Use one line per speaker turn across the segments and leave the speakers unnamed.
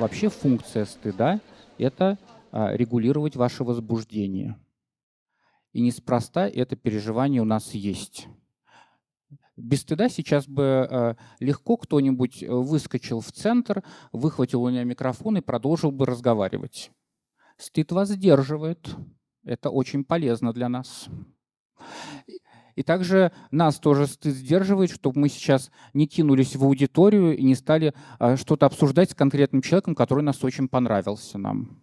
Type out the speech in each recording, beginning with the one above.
Вообще функция стыда — это а, регулировать ваше возбуждение. И неспроста это переживание у нас есть. Без стыда сейчас бы а, легко кто-нибудь выскочил в центр, выхватил у меня микрофон и продолжил бы разговаривать. Стыд вас сдерживает. Это очень полезно для нас. И также нас тоже стыд сдерживает, чтобы мы сейчас не кинулись в аудиторию и не стали а, что-то обсуждать с конкретным человеком, который нас очень понравился нам.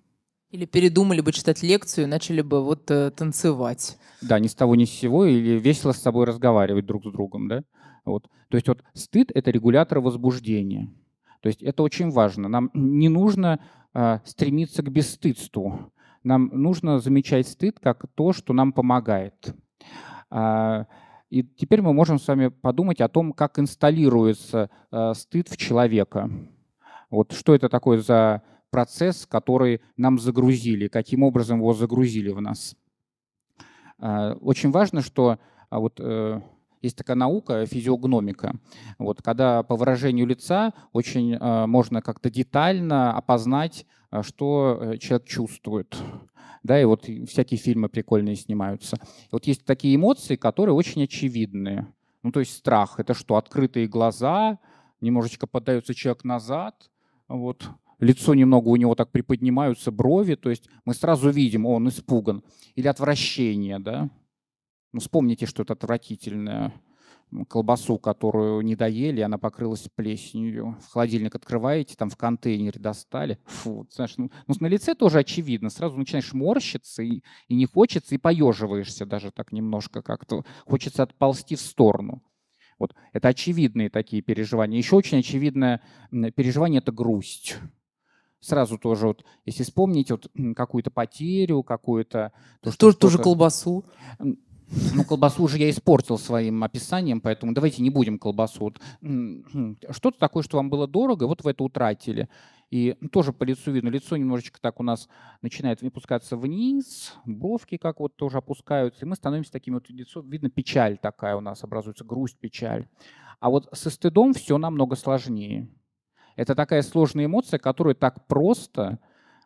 Или передумали бы читать лекцию и начали бы вот э, танцевать.
Да, ни с того ни с сего, или весело с собой разговаривать друг с другом. Да? Вот. То есть вот стыд — это регулятор возбуждения. То есть это очень важно. Нам не нужно э, стремиться к бесстыдству. Нам нужно замечать стыд как то, что нам помогает. А, и теперь мы можем с вами подумать о том, как инсталируется э, стыд в человека. Вот что это такое за процесс, который нам загрузили, каким образом его загрузили в нас. А, очень важно, что а, вот э, есть такая наука, физиогномика. Вот, когда по выражению лица очень э, можно как-то детально опознать, что э, человек чувствует. Да, и вот всякие фильмы прикольные снимаются. И вот есть такие эмоции, которые очень очевидные. Ну, то есть страх — это что? Открытые глаза, немножечко поддается человек назад, вот, лицо немного у него так приподнимаются, брови, то есть мы сразу видим, он испуган. Или отвращение, да? Ну, вспомните, что это отвратительное колбасу, которую не доели, она покрылась плесенью. В холодильник открываете, там в контейнере достали. Фу, знаешь, ну, ну на лице тоже очевидно. Сразу начинаешь морщиться и, и не хочется, и поеживаешься даже так немножко как-то. Хочется отползти в сторону. Вот это очевидные такие переживания. Еще очень очевидное переживание – это грусть сразу тоже, вот, если вспомнить вот, какую-то потерю, какую-то...
То, что, тоже колбасу.
Ну, колбасу уже я испортил своим описанием, поэтому давайте не будем колбасу. Что-то такое, что вам было дорого, вот вы это утратили. И тоже по лицу видно, лицо немножечко так у нас начинает выпускаться вниз, бровки как вот тоже опускаются, и мы становимся такими вот лицо, видно печаль такая у нас образуется, грусть, печаль. А вот со стыдом все намного сложнее. Это такая сложная эмоция, которую так просто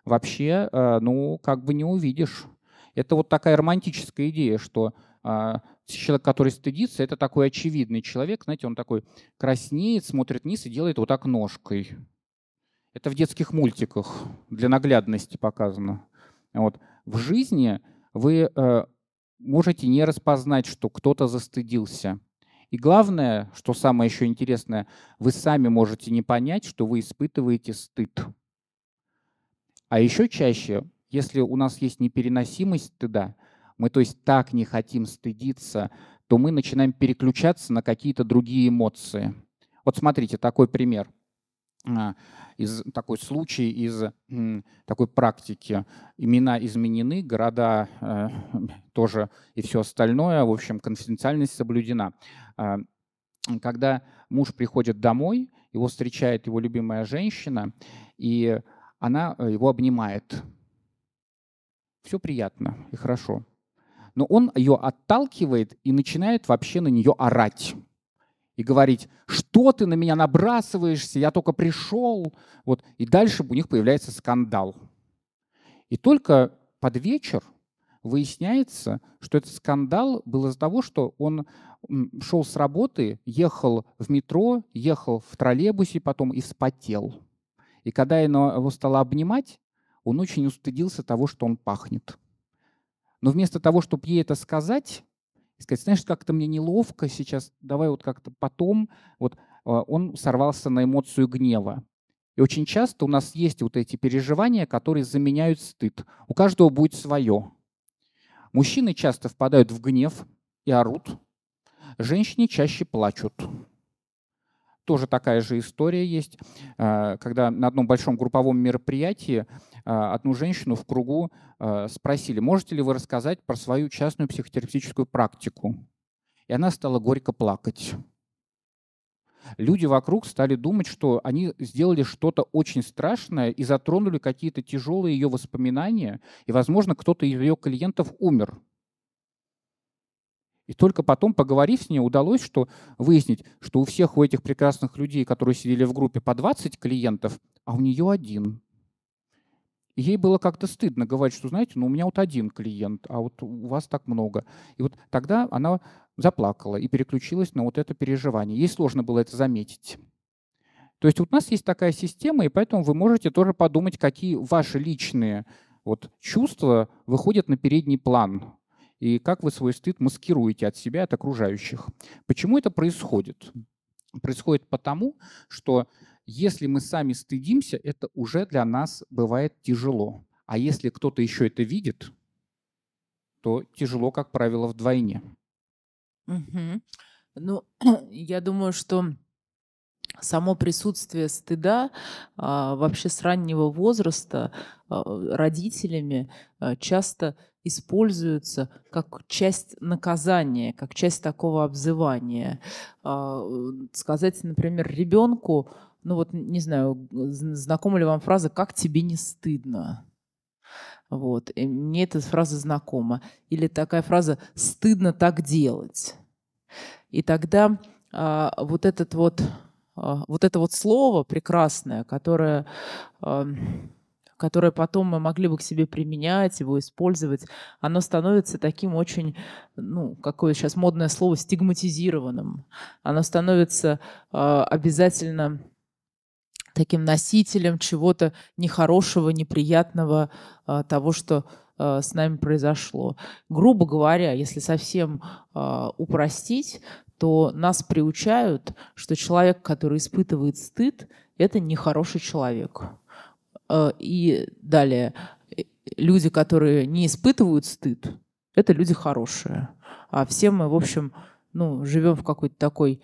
вообще, э, ну, как бы не увидишь. Это вот такая романтическая идея, что человек, который стыдится, это такой очевидный человек, знаете, он такой краснеет, смотрит вниз и делает вот так ножкой. Это в детских мультиках для наглядности показано. Вот. В жизни вы э, можете не распознать, что кто-то застыдился. И главное, что самое еще интересное, вы сами можете не понять, что вы испытываете стыд. А еще чаще, если у нас есть непереносимость стыда, мы то есть так не хотим стыдиться, то мы начинаем переключаться на какие-то другие эмоции. Вот смотрите, такой пример а, из такой случай из такой практики. Имена изменены, города э, тоже и все остальное. В общем, конфиденциальность соблюдена. А, когда муж приходит домой, его встречает его любимая женщина, и она э, его обнимает. Все приятно и хорошо но он ее отталкивает и начинает вообще на нее орать и говорить, что ты на меня набрасываешься, я только пришел. Вот. И дальше у них появляется скандал. И только под вечер выясняется, что этот скандал был из-за того, что он шел с работы, ехал в метро, ехал в троллейбусе потом и вспотел. И когда я его стала обнимать, он очень устыдился того, что он пахнет. Но вместо того, чтобы ей это сказать, сказать, знаешь, как-то мне неловко сейчас, давай вот как-то потом, вот а, он сорвался на эмоцию гнева. И очень часто у нас есть вот эти переживания, которые заменяют стыд. У каждого будет свое. Мужчины часто впадают в гнев и орут. Женщины чаще плачут. Тоже такая же история есть, а, когда на одном большом групповом мероприятии а, одну женщину в кругу а, спросили, можете ли вы рассказать про свою частную психотерапевтическую практику? И она стала горько плакать. люди вокруг стали думать, что они сделали что-то очень страшное и затронули какие-то тяжелые ее воспоминания, и, возможно, кто-то из ее клиентов умер. И только потом, поговорив с ней, удалось что выяснить, что у всех у этих прекрасных людей, которые сидели в группе, по 20 клиентов, а у нее один. И ей было как-то стыдно говорить, что, знаете, ну у меня вот один клиент, а вот у вас так много. И вот тогда она заплакала и переключилась на вот это переживание. Ей сложно было это заметить. То есть вот у нас есть такая система, и поэтому вы можете тоже подумать, какие ваши личные вот чувства выходят на передний план, и как вы свой стыд маскируете от себя, от окружающих. Почему это происходит? Происходит потому, что если мы сами стыдимся, это уже для нас бывает тяжело. А если кто-то еще это видит, то тяжело, как правило, вдвойне.
Угу. Ну, я думаю, что само присутствие стыда а, вообще с раннего возраста а, родителями а, часто используется как часть наказания, как часть такого обзывания. Сказать, например, ребенку, ну вот, не знаю, знакома ли вам фраза «как тебе не стыдно?» Вот. И мне эта фраза знакома. Или такая фраза «стыдно так делать». И тогда вот этот вот, вот это вот слово прекрасное, которое, а, которое потом мы могли бы к себе применять, его использовать, оно становится таким очень, ну, какое сейчас модное слово, стигматизированным. Оно становится а, обязательно таким носителем чего-то нехорошего, неприятного, а, того, что а, с нами произошло. Грубо говоря, если совсем а, упростить, то нас приучают, что человек, который испытывает стыд, это нехороший человек. И далее, э, люди, которые не испытывают стыд, это люди хорошие. А все мы, в общем, ну, живем в какой-то такой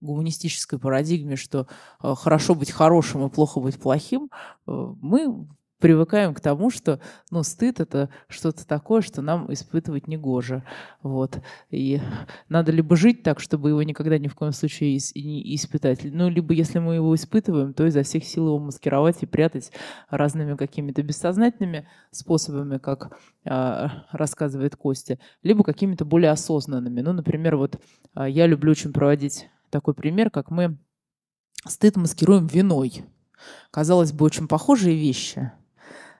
гуманистической парадигме, что э, хорошо быть хорошим и плохо быть плохим, э, мы привыкаем к тому, что ну, стыд — это что-то такое, что нам испытывать негоже. Вот. И надо либо жить так, чтобы его никогда ни в коем случае не испытать, ну, либо если мы его испытываем, то изо всех сил его маскировать и прятать разными какими-то бессознательными способами, как э, рассказывает Костя, либо какими-то более осознанными. Ну, например, вот э, я люблю очень проводить такой пример, как мы стыд маскируем виной. Казалось бы, очень похожие вещи,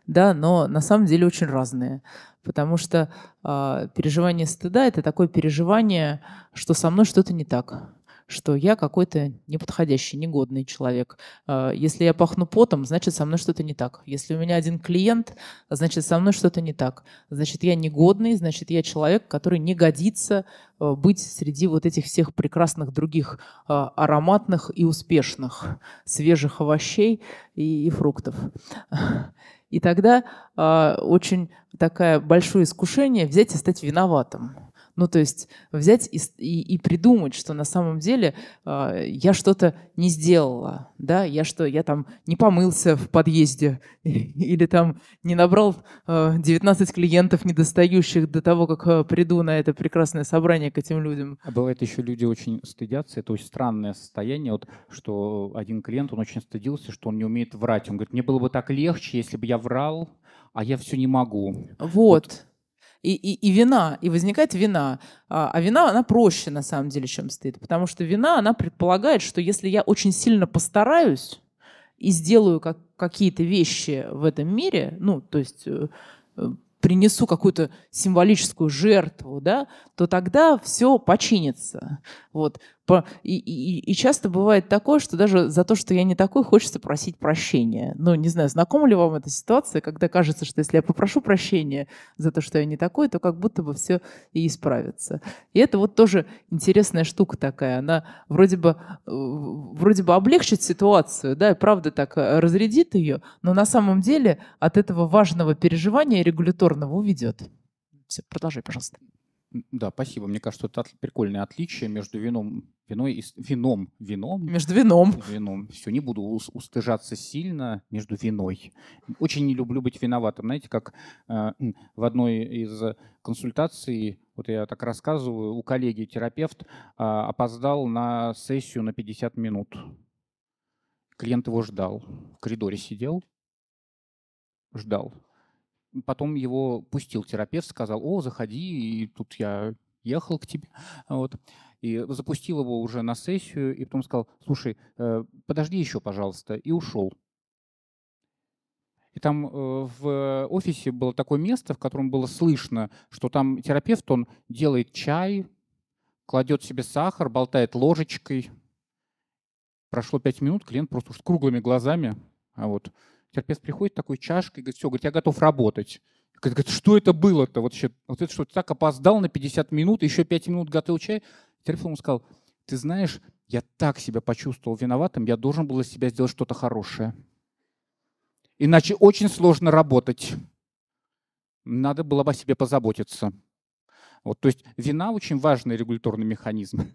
да, но на самом деле очень разные. Потому что э, переживание стыда это такое переживание, что со мной что-то не так что я какой-то неподходящий, негодный человек. А, если я пахну потом, значит, со мной что-то не так. Если у меня один клиент, значит, со мной что-то не так. Значит, я негодный, значит, я человек, который не годится а, быть среди вот этих всех прекрасных других ароматных и успешных свежих овощей и, и фруктов. И тогда э, очень такое большое искушение взять и стать виноватым. Ну, то есть взять и, и, и придумать, что на самом деле э, я что-то не сделала, да, я что, я там не помылся в подъезде или там не набрал э, 19 клиентов недостающих до того, как э, приду на это прекрасное собрание к этим людям.
А бывает еще люди очень стыдятся, это очень странное состояние, вот, что один клиент, он очень стыдился, что он не умеет врать. Он говорит, мне было бы так легче, если бы я врал, а я все не могу.
Вот. вот и, и, и вина, и возникает вина. А, а вина, она проще на самом деле, чем стыд. Потому что вина, она предполагает, что если я очень сильно постараюсь и сделаю как, какие-то вещи в этом мире, ну, то есть э, э, принесу какую-то символическую жертву, да, то тогда все починится. Вот. И, и, и часто бывает такое, что даже за то, что я не такой, хочется просить прощения. Ну, не знаю, знакома ли вам эта ситуация, когда кажется, что если я попрошу прощения за то, что я не такой, то как будто бы все и исправится. И это вот тоже интересная штука такая. Она вроде бы, вроде бы облегчит ситуацию, да, и правда так э, разрядит ее, но на самом деле от этого важного переживания регуляторного уведет. Все, продолжай, пожалуйста.
Да, спасибо. Мне кажется, это прикольное отличие между вином, виной и вином, вином.
Между вином.
Вином. Все, не буду устыжаться сильно между виной. Очень не люблю быть виноватым. Знаете, как э, в одной из консультаций, вот я так рассказываю, у коллеги терапевт э, опоздал на сессию на 50 минут. Клиент его ждал. В коридоре сидел, ждал потом его пустил терапевт, сказал, о, заходи, и тут я ехал к тебе. Вот. И запустил его уже на сессию, и потом сказал, слушай, э, подожди еще, пожалуйста, и ушел. И там э, в офисе было такое место, в котором было слышно, что там терапевт, он делает чай, кладет себе сахар, болтает ложечкой. Прошло пять минут, клиент просто с круглыми глазами, а вот терапевт приходит такой чашкой, говорит, все, говорит, я готов работать. Говорит, что это было-то? Вот, вот это что, ты так опоздал на 50 минут, еще 5 минут готовил чай? Терапевт ему сказал, ты знаешь, я так себя почувствовал виноватым, я должен был из себя сделать что-то хорошее. Иначе очень сложно работать. Надо было бы о себе позаботиться. Вот, то есть вина очень важный регуляторный механизм.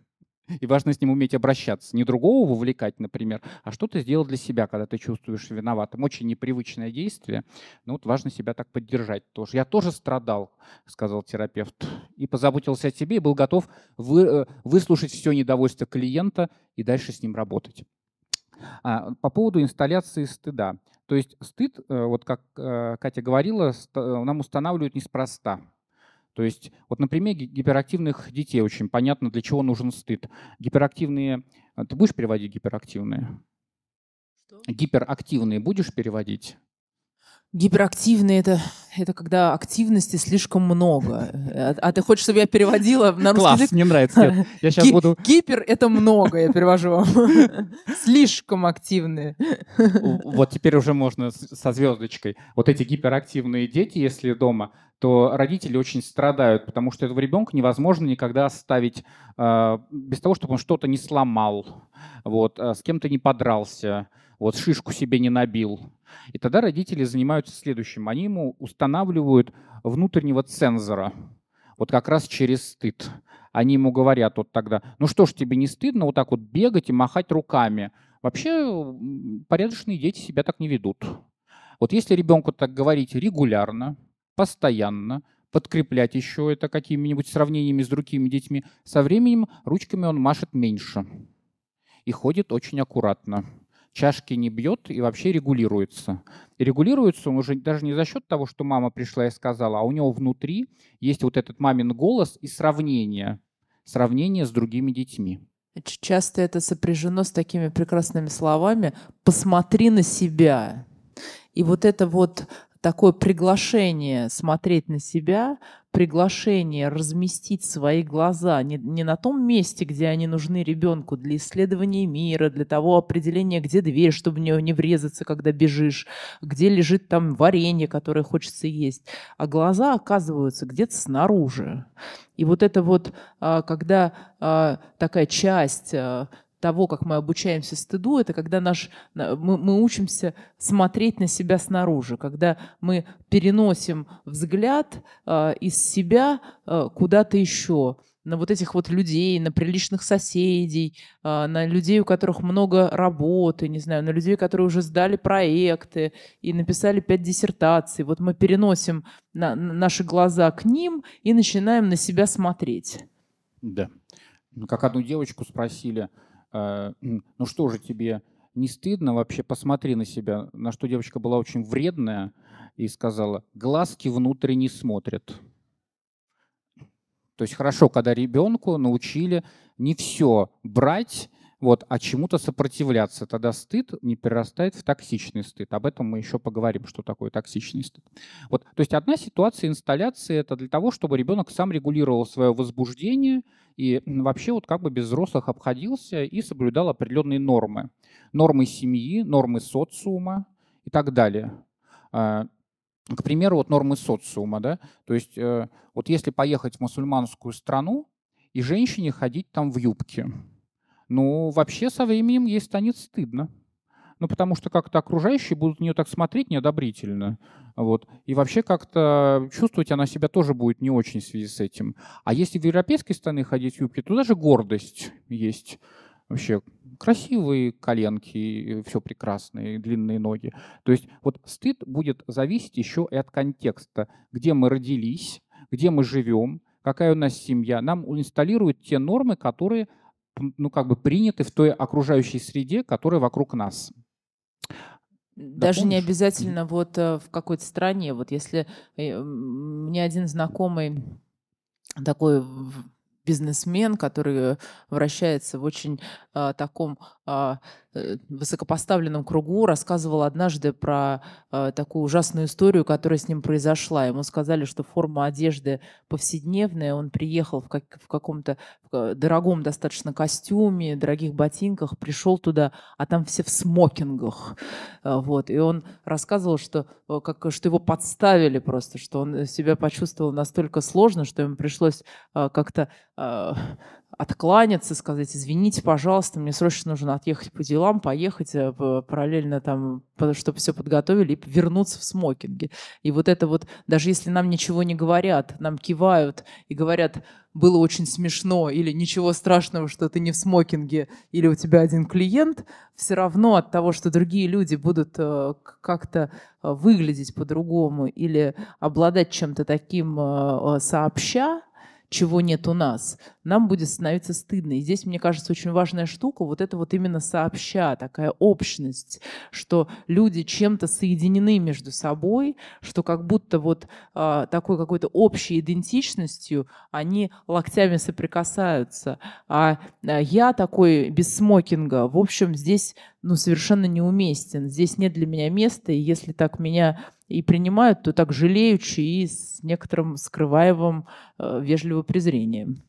И важно с ним уметь обращаться. Не другого вовлекать, например, а что ты сделал для себя, когда ты чувствуешь виноватым. Очень непривычное действие, но вот важно себя так поддержать тоже. Я тоже страдал, сказал терапевт, и позаботился о себе, и был готов вы, э, выслушать все недовольство клиента и дальше с ним работать. А, по поводу инсталляции стыда. То есть стыд, э, вот как э, Катя говорила, нам устанавливают неспроста. То есть вот на примере гиперактивных детей очень понятно, для чего нужен стыд. Гиперактивные... А, ты будешь переводить гиперактивные? Что? Гиперактивные будешь переводить?
Гиперактивные это, это когда активности слишком много. А, а ты хочешь, чтобы я переводила на русский
Класс,
язык?
мне нравится. Нет, я сейчас
Ги-
буду...
Гипер это много, я перевожу вам. Слишком активные.
Вот теперь уже можно со звездочкой. Вот эти гиперактивные дети, если дома, то родители очень страдают, потому что этого ребенка невозможно никогда оставить э, без того, чтобы он что-то не сломал, вот, э, с кем-то не подрался, вот, шишку себе не набил. И тогда родители занимаются следующим. Они ему устанавливают внутреннего цензора, вот как раз через стыд. Они ему говорят вот тогда, ну что ж, тебе не стыдно вот так вот бегать и махать руками? Вообще порядочные дети себя так не ведут. Вот если ребенку так говорить регулярно, постоянно, подкреплять еще это какими-нибудь сравнениями с другими детьми, со временем ручками он машет меньше и ходит очень аккуратно чашки не бьет и вообще регулируется. И регулируется он уже даже не за счет того, что мама пришла и сказала, а у него внутри есть вот этот мамин голос и сравнение, сравнение с другими детьми.
Часто это сопряжено с такими прекрасными словами «посмотри на себя». И вот это вот такое приглашение смотреть на себя, приглашение разместить свои глаза не, не на том месте, где они нужны ребенку для исследования мира, для того определения, где дверь, чтобы в нее не врезаться, когда бежишь, где лежит там варенье, которое хочется есть. А глаза оказываются где-то снаружи. И вот это вот, а, когда а, такая часть а, того, как мы обучаемся стыду, это когда наш, мы, мы учимся смотреть на себя снаружи, когда мы переносим взгляд э, из себя э, куда-то еще, на вот этих вот людей, на приличных соседей, э, на людей, у которых много работы, не знаю, на людей, которые уже сдали проекты и написали пять диссертаций. Вот мы переносим на, на наши глаза к ним и начинаем на себя смотреть.
Да. Ну, как одну девочку спросили, а, ну что же тебе не стыдно вообще, посмотри на себя. На что девочка была очень вредная и сказала, глазки внутрь не смотрят. То есть хорошо, когда ребенку научили не все брать, вот, а чему-то сопротивляться. Тогда стыд не перерастает в токсичный стыд. Об этом мы еще поговорим, что такое токсичный стыд. Вот, то есть одна ситуация инсталляции – это для того, чтобы ребенок сам регулировал свое возбуждение и вообще вот как бы без взрослых обходился и соблюдал определенные нормы. Нормы семьи, нормы социума и так далее. А, к примеру, вот нормы социума, да, то есть э, вот если поехать в мусульманскую страну и женщине ходить там в юбке, ну, вообще со временем ей станет стыдно. ну, потому что как-то окружающие будут на нее так смотреть неодобрительно. Вот. И вообще как-то чувствовать она себя тоже будет не очень в связи с этим. А если в европейской стране ходить в юбке, то даже гордость есть. Вообще красивые коленки, все прекрасные, длинные ноги. То есть вот стыд будет зависеть еще и от контекста, где мы родились, где мы живем, какая у нас семья. Нам инсталируют те нормы, которые ну, как бы приняты в той окружающей среде, которая вокруг нас.
Даже да, не обязательно вот э, в какой-то стране. Вот если э, мне один знакомый такой бизнесмен, который вращается в очень а, таком Э, высокопоставленном кругу рассказывал однажды про э, такую ужасную историю, которая с ним произошла. Ему сказали, что форма одежды повседневная. Он приехал в, как, в каком-то в дорогом достаточно костюме, дорогих ботинках, пришел туда, а там все в смокингах. Э, вот. И он рассказывал, что, э, как, что его подставили просто, что он себя почувствовал настолько сложно, что ему пришлось э, как-то э, откланяться, сказать, извините, пожалуйста, мне срочно нужно отъехать по делам, поехать э, параллельно там, чтобы все подготовили, и вернуться в смокинге. И вот это вот, даже если нам ничего не говорят, нам кивают и говорят, было очень смешно, или ничего страшного, что ты не в смокинге, или у тебя один клиент, все равно от того, что другие люди будут э, как-то э, выглядеть по-другому или обладать чем-то таким сообща, чего нет у нас, нам будет становиться стыдно. И здесь, мне кажется, очень важная штука, вот это вот именно сообща, такая общность, что люди чем-то соединены между собой, что как будто вот э, такой какой-то общей идентичностью они локтями соприкасаются. А э, я такой без смокинга, в общем, здесь ну, совершенно неуместен. Здесь нет для меня места, и если так меня и принимают, то так жалеючи и с некоторым скрываемым э, вежливым презрением.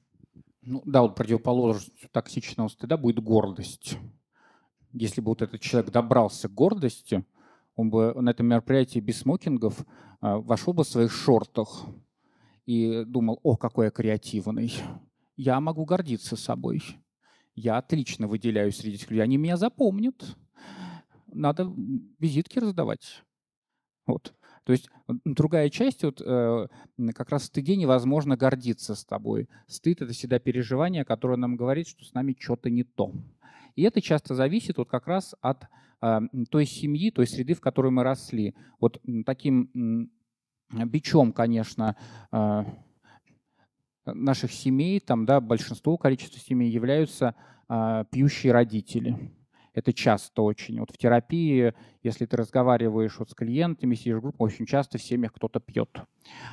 Ну, да, вот противоположностью токсичного стыда будет гордость. Если бы вот этот человек добрался к гордости, он бы на этом мероприятии без смокингов э, вошел бы в своих шортах и думал, о, какой я креативный, я могу гордиться собой, я отлично выделяюсь среди этих людей, они меня запомнят, надо визитки раздавать. Вот. То есть другая часть, вот, э, как раз в стыде невозможно гордиться с тобой. Стыд — это всегда переживание, которое нам говорит, что с нами что-то не то. И это часто зависит вот как раз от э, той семьи, той среды, в которой мы росли. Вот таким бичом, конечно, э, наших семей, там, да, большинство количества семей являются э, пьющие родители. Это часто очень. Вот в терапии, если ты разговариваешь вот с клиентами, сидишь в группе, очень часто в семьях кто-то пьет.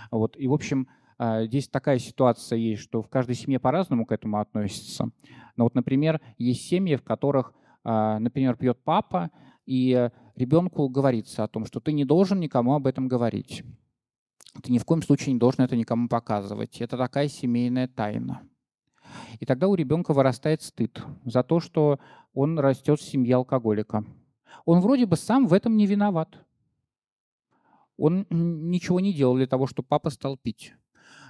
Вот. И, в общем, а, здесь такая ситуация есть, что в каждой семье по-разному к этому относится. Но вот, например, есть семьи, в которых, а, например, пьет папа, и ребенку говорится о том, что ты не должен никому об этом говорить. Ты ни в коем случае не должен это никому показывать. Это такая семейная тайна. И тогда у ребенка вырастает стыд за то, что он растет в семье алкоголика. Он вроде бы сам в этом не виноват. Он ничего не делал для того, чтобы папа стал пить.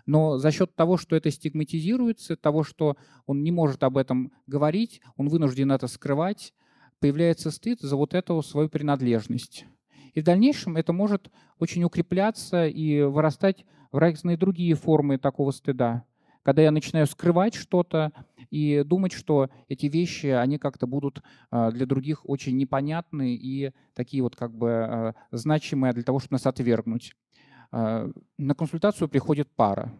Но за счет того, что это стигматизируется, того, что он не может об этом говорить, он вынужден это скрывать, появляется стыд за вот эту свою принадлежность. И в дальнейшем это может очень укрепляться и вырастать в разные другие формы такого стыда когда я начинаю скрывать что-то и думать, что эти вещи, они как-то будут а, для других очень непонятны и такие вот как бы а, значимые для того, чтобы нас отвергнуть. А, на консультацию приходит пара,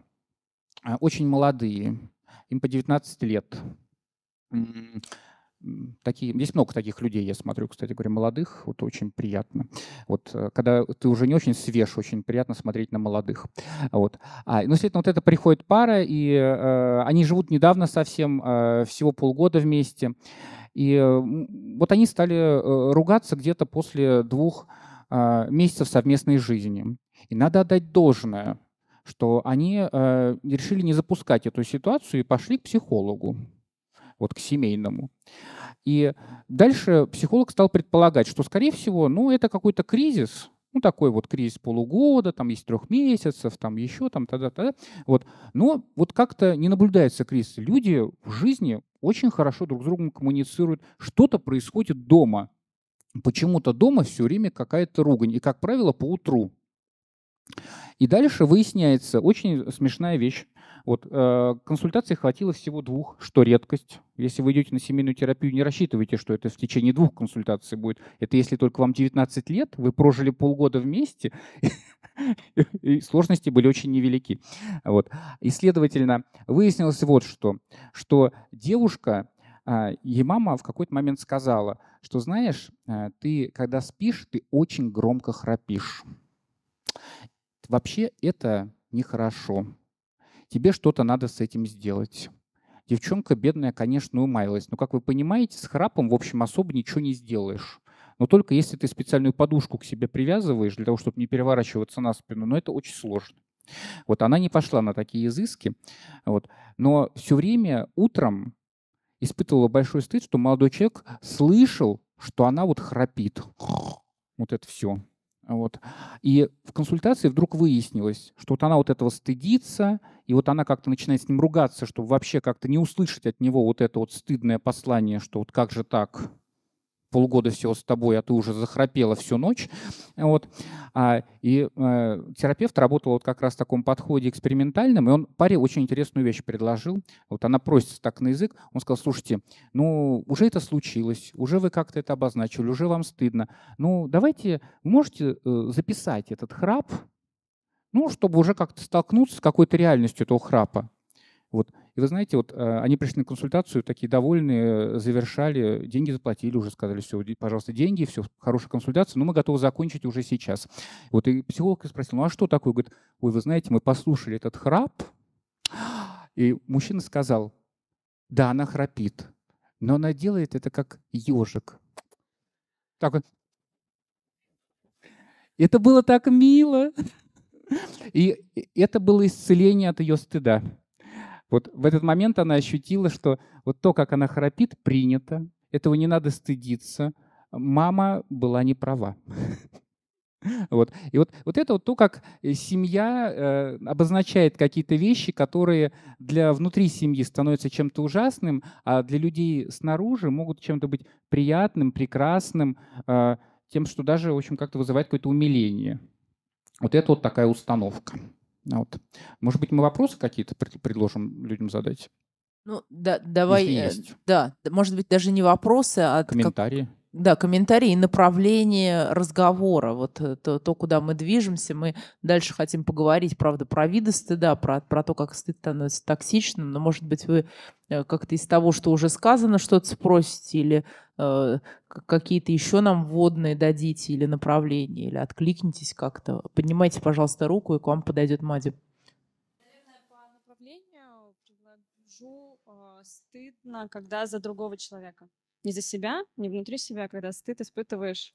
очень молодые, им по 19 лет такие, здесь много таких людей, я смотрю, кстати говоря, молодых, вот очень приятно. Вот э, когда ты уже не очень свеж, очень приятно смотреть на молодых. Вот. А, ну, следовательно, вот это приходит пара, и э, они живут недавно совсем, э, всего полгода вместе. И э, вот они стали э, ругаться где-то после двух э, месяцев совместной жизни. И надо отдать должное, что они э, решили не запускать эту ситуацию и пошли к психологу вот к семейному. И дальше психолог стал предполагать, что, скорее всего, ну, это какой-то кризис, ну, такой вот кризис полугода, там есть трех месяцев, там еще, там, тогда, тогда. Вот. Но вот как-то не наблюдается кризис. Люди в жизни очень хорошо друг с другом коммуницируют. Что-то происходит дома. почему-то дома все время какая-то ругань. И, как правило, по утру. И дальше выясняется очень смешная вещь. Вот, э, консультаций хватило всего двух, что редкость. Если вы идете на семейную терапию, не рассчитывайте, что это в течение двух консультаций будет. Это если только вам 19 лет, вы прожили полгода вместе, и сложности были очень невелики. Вот. И, следовательно, выяснилось вот что, что девушка, а, ей мама в какой-то момент сказала, что, знаешь, э, ты, когда спишь, ты очень громко храпишь. Вообще это нехорошо тебе что-то надо с этим сделать. Девчонка бедная, конечно, умаялась, но, как вы понимаете, с храпом, в общем, особо ничего не сделаешь. Но только если ты специальную подушку к себе привязываешь для того, чтобы не переворачиваться на спину, но это очень сложно. Вот она не пошла на такие изыски, вот. но все время утром испытывала большой стыд, что молодой человек слышал, что она вот храпит. Вот это все. Вот. И в консультации вдруг выяснилось, что вот она вот этого стыдится, и вот она как-то начинает с ним ругаться, чтобы вообще как-то не услышать от него вот это вот стыдное послание, что вот как же так, полгода всего с тобой, а ты уже захрапела всю ночь. Вот. А, и э, терапевт работал вот как раз в таком подходе экспериментальном, и он паре очень интересную вещь предложил. Вот она просится так на язык. Он сказал, слушайте, ну, уже это случилось, уже вы как-то это обозначили, уже вам стыдно. Ну, давайте, можете э, записать этот храп, ну, чтобы уже как-то столкнуться с какой-то реальностью этого храпа. Вот. И вы знаете, вот э, они пришли на консультацию, такие довольные, завершали, деньги заплатили, уже сказали, все, пожалуйста, деньги, все, хорошая консультация, но мы готовы закончить уже сейчас. Вот и психолог спросил, ну а что такое? Говорит, ой, вы знаете, мы послушали этот храп, и мужчина сказал, да, она храпит, но она делает это как ежик. Так вот. Это было так мило. И это было исцеление от ее стыда. Вот в этот момент она ощутила, что вот то, как она храпит, принято, этого не надо стыдиться. Мама была не права. Вот. И вот, вот это вот то, как семья э, обозначает какие-то вещи, которые для внутри семьи становятся чем-то ужасным, а для людей снаружи могут чем-то быть приятным, прекрасным, э, тем, что даже, в общем, как-то вызывает какое-то умиление. Вот это вот такая установка. Вот. Может быть, мы вопросы какие-то предложим людям задать?
Ну, да, давай, Если э, есть. да, может быть, даже не вопросы, а
комментарии. Как,
да, комментарии и направление разговора. Вот э, то, то, куда мы движемся. Мы дальше хотим поговорить, правда, про виды стыда, про, про то, как стыд становится токсичным. Но, может быть, вы э, как-то из того, что уже сказано, что-то спросите или какие-то еще нам вводные дадите или направления, или откликнитесь как-то. Поднимайте, пожалуйста, руку, и к вам подойдет Мади.
Наверное, по направлению предложу э, стыдно, когда за другого человека не за себя, не внутри себя, когда стыд испытываешь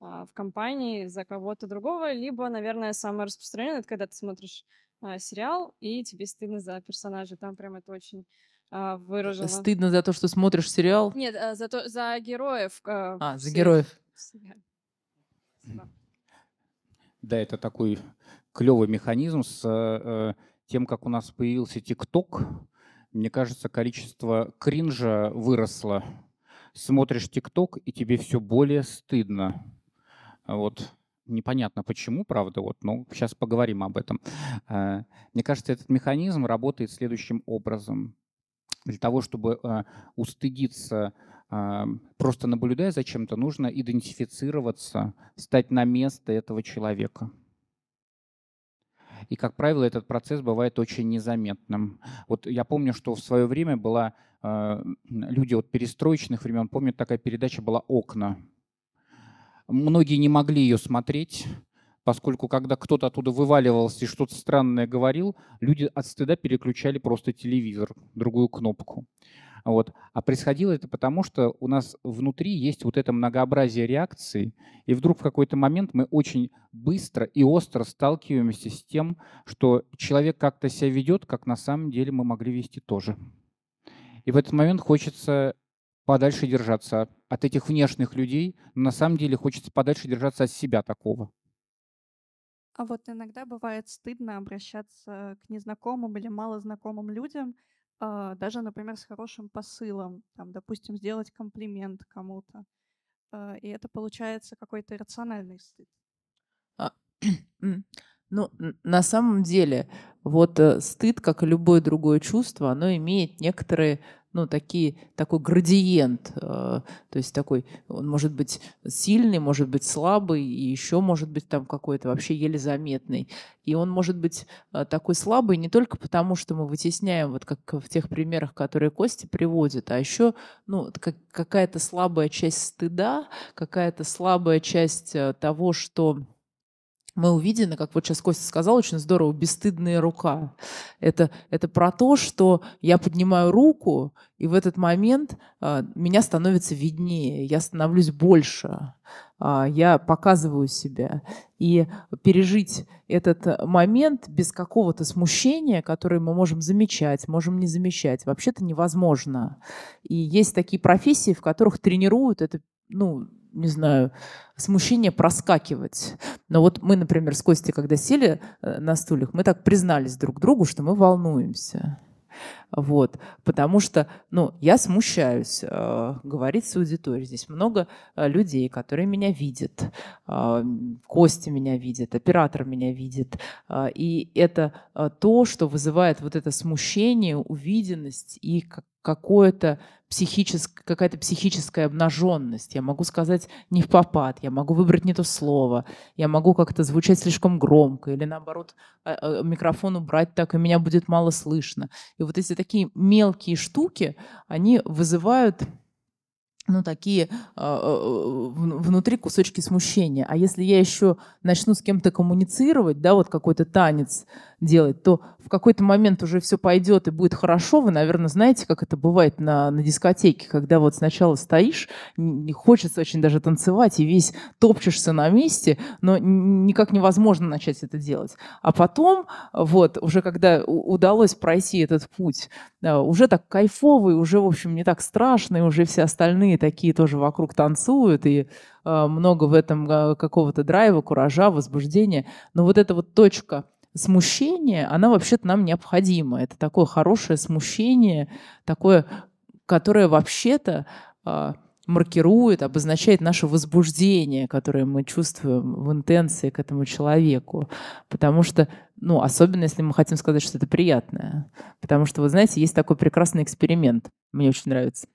а, в компании за кого-то другого, либо, наверное, самое распространенное, это когда ты смотришь а, сериал, и тебе стыдно за персонажа. Там прям это очень выражено.
Стыдно за то, что смотришь сериал?
Нет, а, за, то, за героев. А,
а за героев.
Да, это такой клевый механизм с э, тем, как у нас появился ТикТок. Мне кажется, количество кринжа выросло смотришь ТикТок, и тебе все более стыдно. Вот непонятно почему, правда, вот, но сейчас поговорим об этом. Э, мне кажется, этот механизм работает следующим образом. Для того, чтобы э, устыдиться, э, просто наблюдая за чем-то, нужно идентифицироваться, стать на место этого человека. И, как правило, этот процесс бывает очень незаметным. Вот я помню, что в свое время была э, люди от перестроечных времен, помню, такая передача была «Окна». Многие не могли ее смотреть, поскольку когда кто-то оттуда вываливался и что-то странное говорил, люди от стыда переключали просто телевизор, другую кнопку. Вот. А происходило это потому, что у нас внутри есть вот это многообразие реакций, и вдруг в какой-то момент мы очень быстро и остро сталкиваемся с тем, что человек как-то себя ведет, как на самом деле мы могли вести тоже. И в этот момент хочется подальше держаться от этих внешних людей, но на самом деле хочется подальше держаться от себя такого.
А вот иногда бывает стыдно обращаться к незнакомым или малознакомым людям, а, даже, например, с хорошим посылом, там, допустим, сделать комплимент кому-то. э, и это получается какой-то иррациональный стыд.
А, ну, на самом деле, вот э, стыд, как и любое другое чувство, оно имеет некоторые ну, такие, такой градиент, э, то есть такой, он может быть сильный, может быть слабый, и еще может быть там какой-то вообще еле заметный. И он может быть э, такой слабый не только потому, что мы вытесняем, вот как в тех примерах, которые Костя приводит, а еще ну, как, какая-то слабая часть стыда, какая-то слабая часть э, того, что мы увидены, как вот сейчас Костя сказал, очень здорово, бесстыдная рука. Это, это про то, что я поднимаю руку, и в этот момент а, меня становится виднее, я становлюсь больше, я показываю себя. И пережить этот момент без какого-то смущения, которое мы можем замечать, можем не замечать, вообще-то невозможно. И есть такие профессии, в которых тренируют это ну, не знаю, смущение проскакивать. Но вот мы, например, с Костей, когда сели э, на стульях, мы так признались друг другу, что мы волнуемся. Вот, потому что, ну, я смущаюсь э, говорить с аудиторией. Здесь много э, людей, которые меня видят. Э, Костя меня видит, оператор меня видит. Э, и это э, то, что вызывает вот это смущение, увиденность и какое-то психическая, какая-то психическая обнаженность. Я могу сказать не в попад, я могу выбрать не то слово, я могу как-то звучать слишком громко или наоборот а, а, микрофон убрать так, и меня будет мало слышно. И вот эти такие мелкие штуки, они вызывают ну, такие э, внутри кусочки смущения. А если я еще начну с кем-то коммуницировать, да, вот какой-то танец делать, то в какой-то момент уже все пойдет и будет хорошо. Вы, наверное, знаете, как это бывает на, на дискотеке, когда вот сначала стоишь, не хочется очень даже танцевать, и весь топчешься на месте, но никак невозможно начать это делать. А потом, вот, уже когда удалось пройти этот путь, уже так кайфовый, уже, в общем, не так страшно, и уже все остальные такие тоже вокруг танцуют, и э, много в этом э, какого-то драйва, куража, возбуждения. Но вот эта вот точка смущение, она вообще-то нам необходима. Это такое хорошее смущение, такое, которое вообще-то э, маркирует, обозначает наше возбуждение, которое мы чувствуем в интенции к этому человеку. Потому что, ну, особенно если мы хотим сказать что это приятное. Потому что, вы знаете, есть такой прекрасный эксперимент, мне очень нравится.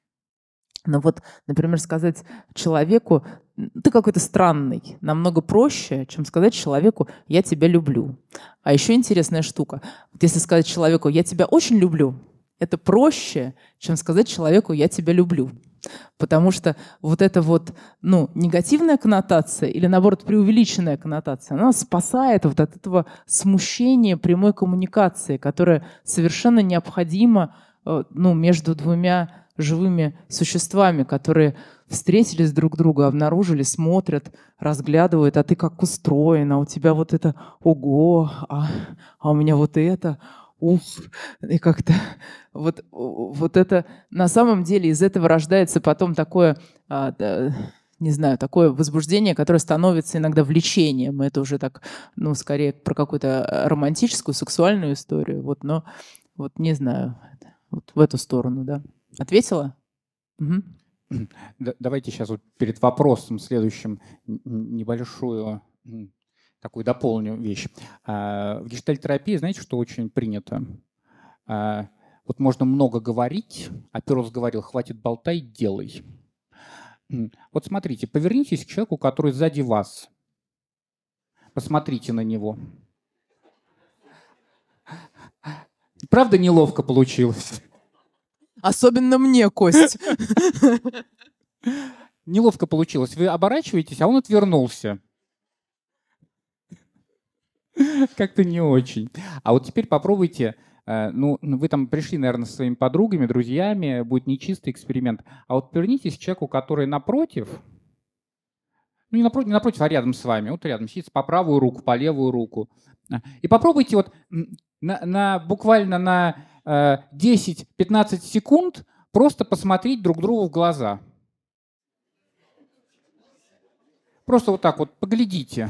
Но вот, например, сказать человеку, ты какой-то странный, намного проще, чем сказать человеку, я тебя люблю. А еще интересная штука, вот если сказать человеку, я тебя очень люблю, это проще, чем сказать человеку, я тебя люблю. Потому что вот эта вот, ну, негативная коннотация или, наоборот, преувеличенная коннотация, она спасает вот от этого смущения прямой коммуникации, которая совершенно необходима, э, ну, между двумя живыми существами, которые встретились друг друга, обнаружили, смотрят, разглядывают, а ты как устроена, у тебя вот это ого, а, а у меня вот это, уф, и как-то вот, вот это на самом деле из этого рождается потом такое, а, да, не знаю, такое возбуждение, которое становится иногда влечением. Это уже так, ну, скорее про какую-то романтическую, сексуальную историю. Вот, но вот не знаю, вот в эту сторону, да. Ответила? Угу.
Давайте сейчас вот перед вопросом следующим небольшую такую дополню вещь. А, в гештальтерапии, знаете, что очень принято? А, вот можно много говорить, а Перлс говорил, хватит болтай, делай. Вот смотрите, повернитесь к человеку, который сзади вас. Посмотрите на него. Правда неловко получилось?
Особенно мне, Кость.
Неловко получилось. Вы оборачиваетесь, а он отвернулся. Как-то не очень. А вот теперь попробуйте, э, ну, вы там пришли, наверное, со своими подругами, друзьями, будет нечистый эксперимент. А вот повернитесь к человеку, который напротив, ну, не напротив, не напротив, а рядом с вами, вот рядом сидит по правую руку, по левую руку. И попробуйте вот на, на, буквально на 10-15 э, секунд просто посмотреть друг другу в глаза. Просто вот так вот поглядите.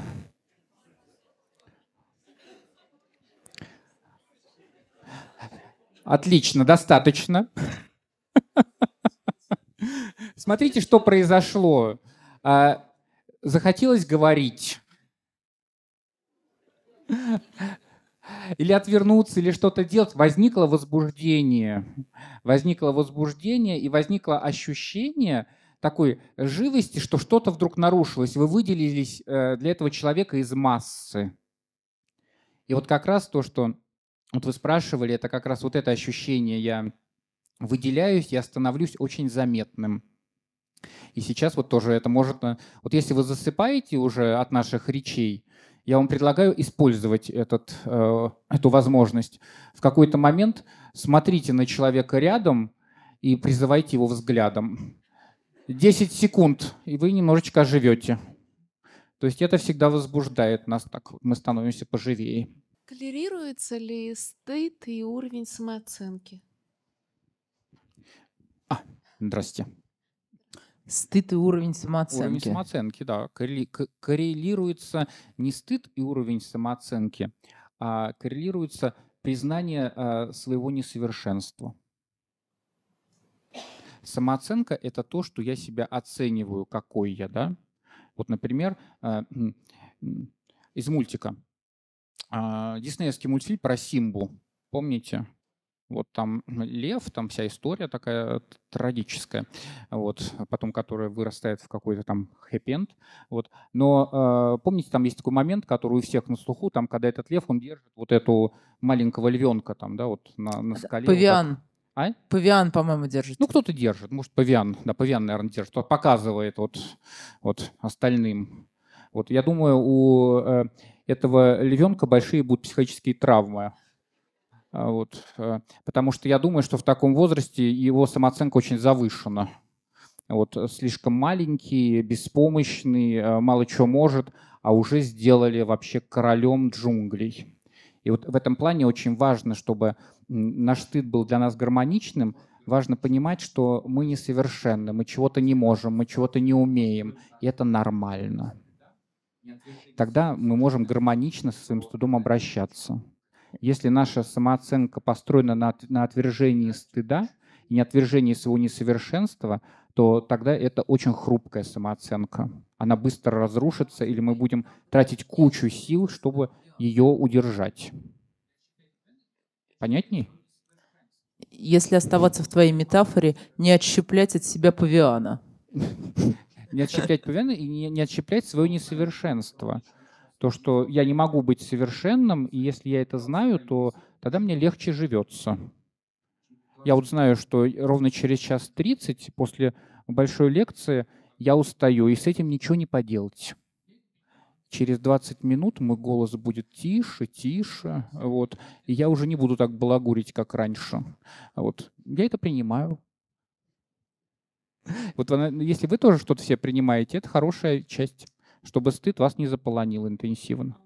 Отлично, достаточно. Смотрите, что произошло. А, захотелось говорить. Или отвернуться, или что-то делать. Возникло возбуждение. Возникло возбуждение и возникло ощущение такой живости, что что-то вдруг нарушилось. Вы выделились э, для этого человека из массы. И вот как раз то, что вот вы спрашивали, это как раз вот это ощущение. Я выделяюсь, я становлюсь очень заметным. И сейчас вот тоже это может... Э, вот если вы засыпаете уже от наших речей, я вам предлагаю использовать этот, э, эту возможность. В какой-то момент смотрите на человека рядом и призывайте его взглядом. 10 секунд, и вы немножечко оживете. То есть это всегда возбуждает нас, так мы становимся поживее.
Толерируется ли стыд и уровень самооценки?
А, здрасте.
Стыд и уровень самооценки.
Уровень самооценки, да. Коррелируется не стыд и уровень самооценки, а коррелируется признание а, своего несовершенства. Самооценка – это то, что я себя оцениваю, какой я, да. Вот, например, а, из мультика. А, диснеевский мультфильм про Симбу. Помните? Вот там лев, там вся история такая трагическая, вот, потом которая вырастает в какой-то там хэппи Вот. Но э, помните, там есть такой момент, который у всех на слуху, там, когда этот лев, он держит вот эту маленького львенка там, да, вот на, на скале.
Павиан.
Вот а?
Павиан, по-моему, держит.
Ну, кто-то держит. Может, павиан. Да, павиан, наверное, держит. Кто показывает вот, вот остальным. Вот я думаю, у э, этого львенка большие будут психологические травмы. А, вот, э, потому что я думаю, что в таком возрасте его самооценка очень завышена. Вот, слишком маленький, беспомощный, э, мало чего может, а уже сделали вообще королем джунглей. И вот в этом плане очень важно, чтобы наш стыд был для нас гармоничным, важно понимать, что мы несовершенны, мы чего-то не можем, мы чего-то не умеем, и это нормально. Тогда мы можем гармонично со своим стыдом обращаться. Если наша самооценка построена на, на отвержении стыда и не отвержении своего несовершенства, то тогда это очень хрупкая самооценка. Она быстро разрушится, или мы будем тратить кучу сил, чтобы ее удержать. Понятней?
Если оставаться в твоей метафоре, не отщеплять от себя павиана.
Не отщеплять павиана и не отщеплять свое несовершенство. То, что я не могу быть совершенным, и если я это знаю, то тогда мне легче живется. Я вот знаю, что ровно через час 30 после большой лекции я устаю, и с этим ничего не поделать. Через 20 минут мой голос будет тише, тише, вот, и я уже не буду так балагурить, как раньше. Вот. Я это принимаю. Вот если вы тоже что-то все принимаете, это хорошая часть чтобы стыд вас не заполонил интенсивно.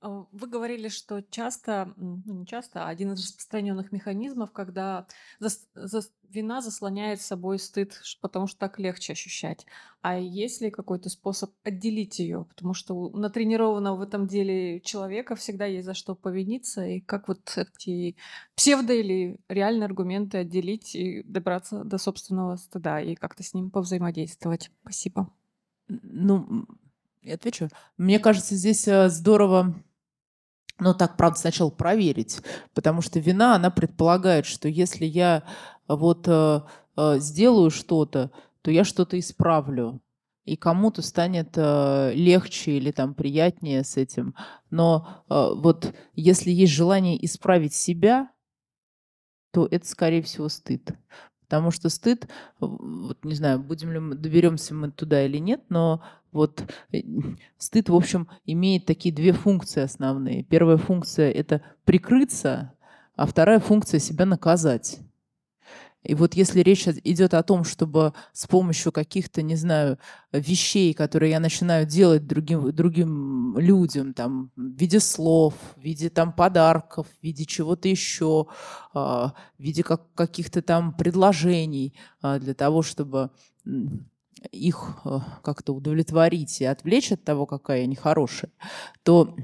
А, вы говорили, что часто, ну не часто, а один из распространенных механизмов, когда зас- зас- вина заслоняет собой стыд, потому что так легче ощущать. А есть ли какой-то способ отделить ее? Потому что у натренированного в этом деле человека всегда есть за что повиниться. И как вот эти псевдо или реальные аргументы отделить и добраться до собственного стыда и как-то с ним повзаимодействовать? Спасибо.
Ну, я отвечу. Мне кажется, здесь э, здорово ну, так, правда, сначала проверить, потому что вина, она предполагает, что если я вот э, э, сделаю что-то, то я что-то исправлю, и кому-то станет э, легче или там приятнее с этим. Но э, вот если есть желание исправить себя, то это, скорее всего, стыд. Потому что стыд, вот не знаю, будем ли мы, доберемся мы туда или нет, но вот э, стыд, в общем, имеет такие две функции основные. Первая функция – это прикрыться, а вторая функция – себя наказать. И вот если речь идет о том, чтобы с помощью каких-то, не знаю, вещей, которые я начинаю делать другим, другим людям, там, в виде слов, в виде там, подарков, в виде чего-то еще, а, в виде как, каких-то там предложений а, для того, чтобы их а, как-то удовлетворить и отвлечь от того, какая я нехорошая, то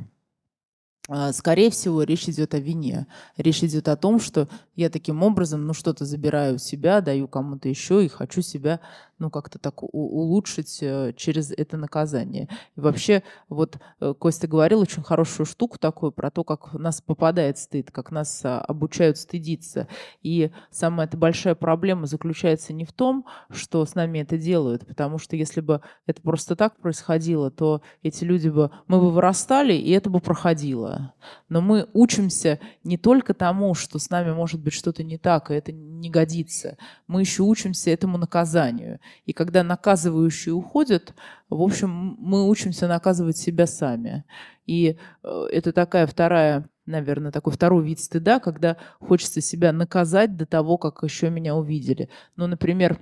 а, скорее всего, речь идет о вине. Речь идет о том, что я таким образом, ну, что-то забираю у себя, даю кому-то еще и хочу себя, ну, как-то так улучшить э, через это наказание. И вообще, вот э, Костя говорил очень хорошую штуку такую про то, как нас попадает стыд, как нас а, обучают стыдиться. И самая эта большая проблема заключается не в том, что с нами это делают, потому что если бы это просто так происходило, то эти люди бы, мы бы вырастали, и это бы проходило. Но мы учимся не только тому, что с нами может быть что-то не так, и это не годится. Мы еще учимся этому наказанию. И когда наказывающие уходят, в общем, мы учимся наказывать себя сами. И э, это такая вторая, наверное, такой второй вид стыда, когда хочется себя наказать до того, как еще меня увидели. Ну, например,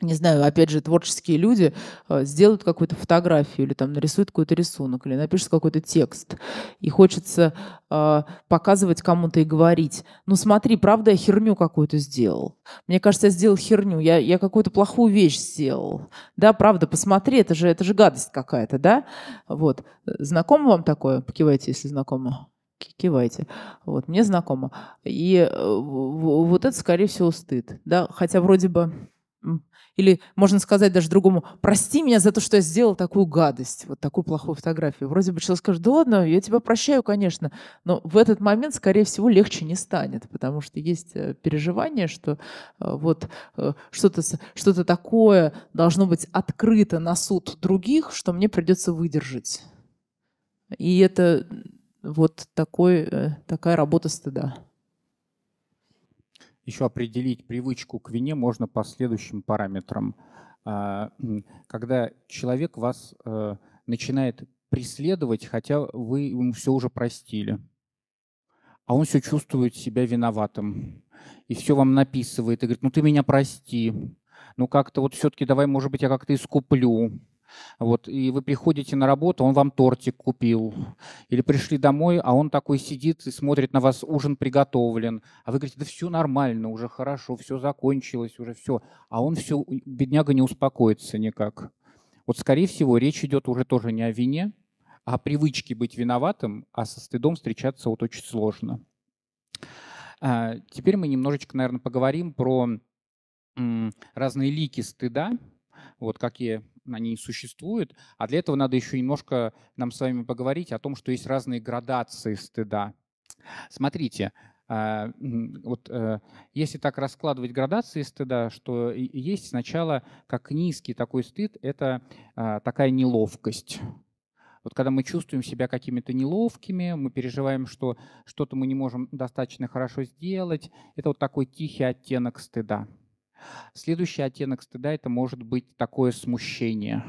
не знаю, опять же, творческие люди э, сделают какую-то фотографию или там нарисуют какой-то рисунок или напишут какой-то текст. И хочется э, показывать кому-то и говорить, ну смотри, правда, я херню какую-то сделал. Мне кажется, я сделал херню, я, я какую-то плохую вещь сделал. Да, правда, посмотри, это же, это же гадость какая-то, да? Вот. Знакомо вам такое? Покивайте, если знакомо кивайте. Вот, мне знакомо. И э, вот это, скорее всего, стыд. Да? Хотя вроде бы или можно сказать даже другому, прости меня за то, что я сделал такую гадость, вот такую плохую фотографию. Вроде бы человек скажет, да ладно, я тебя прощаю, конечно. Но в этот момент, скорее всего, легче не станет, потому что есть э, переживание, что э, вот э, что-то что такое должно быть открыто на суд других, что мне придется выдержать. И это вот такой, такая работа стыда.
Еще определить привычку к вине можно по следующим параметрам. А, когда человек вас э, начинает преследовать, хотя вы ему все уже простили, а он все чувствует себя виноватым и все вам написывает и говорит, ну ты меня прости, ну как-то вот все-таки давай, может быть, я как-то искуплю. Вот, и вы приходите на работу, он вам тортик купил. Или пришли домой, а он такой сидит и смотрит на вас, ужин приготовлен. А вы говорите, да все нормально, уже хорошо, все закончилось, уже все. А он все, бедняга не успокоится никак. Вот, скорее всего, речь идет уже тоже не о вине, а о привычке быть виноватым, а со стыдом встречаться вот очень сложно. А, теперь мы немножечко, наверное, поговорим про разные лики стыда, вот какие они существуют. А для этого надо еще немножко нам с вами поговорить о том, что есть разные градации стыда. Смотрите, а, вот э, если так раскладывать градации стыда, что есть сначала как низкий такой стыд, это а, такая неловкость. Вот когда мы чувствуем себя какими-то неловкими, мы переживаем, что что-то мы не можем достаточно хорошо сделать, это вот такой тихий оттенок стыда. Следующий оттенок стыда – это может быть такое смущение,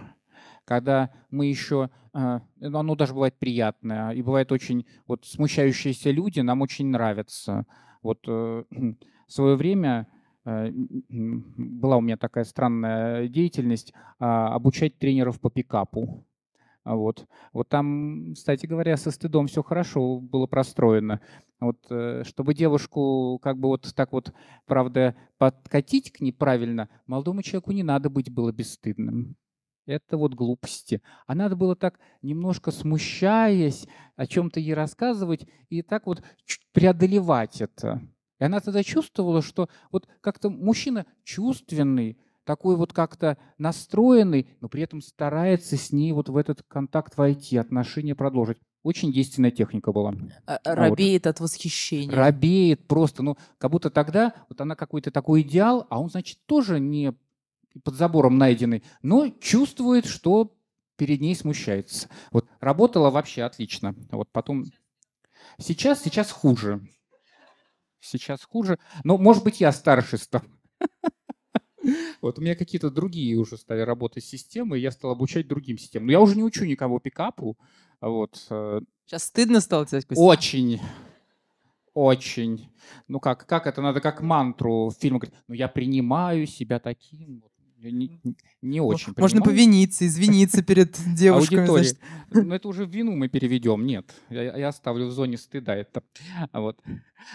когда мы еще, а, ну, оно даже бывает приятное, и бывает очень, вот смущающиеся люди нам очень нравятся. Вот э, в свое время э, была у меня такая странная деятельность а, обучать тренеров по пикапу. Вот. вот там, кстати говоря, со стыдом все хорошо было простроено. Вот, э, чтобы девушку как бы вот так вот, правда, подкатить к ней правильно, молодому человеку не надо быть было бесстыдным. Это вот глупости. А надо было так, немножко смущаясь, о чем-то ей рассказывать и так вот преодолевать это. И она тогда чувствовала, что вот как-то мужчина чувственный, такой вот как-то настроенный, но при этом старается с ней вот в этот контакт войти, отношения продолжить. Очень действенная техника была.
А, а робеет вот. от восхищения.
Робеет просто, ну, как будто тогда вот она какой-то такой идеал, а он, значит, тоже не под забором найденный, но чувствует, что перед ней смущается. Вот работала вообще отлично. Вот потом... Сейчас, сейчас хуже. Сейчас хуже. Но, может быть, я старше стал. Вот у меня какие-то другие уже стали работать системы, и я стал обучать другим системам. Но я уже не учу никого пикапу. Вот.
Сейчас э, стыдно стало тебе?
Очень. Очень. Ну как, как это надо как мантру в фильме говорить, ну я принимаю себя таким. Не, не очень
Можно
принимаю.
повиниться, извиниться перед девушками.
Аудитории. Ну это уже в вину мы переведем. Нет, я, я оставлю в зоне стыда это. Вот.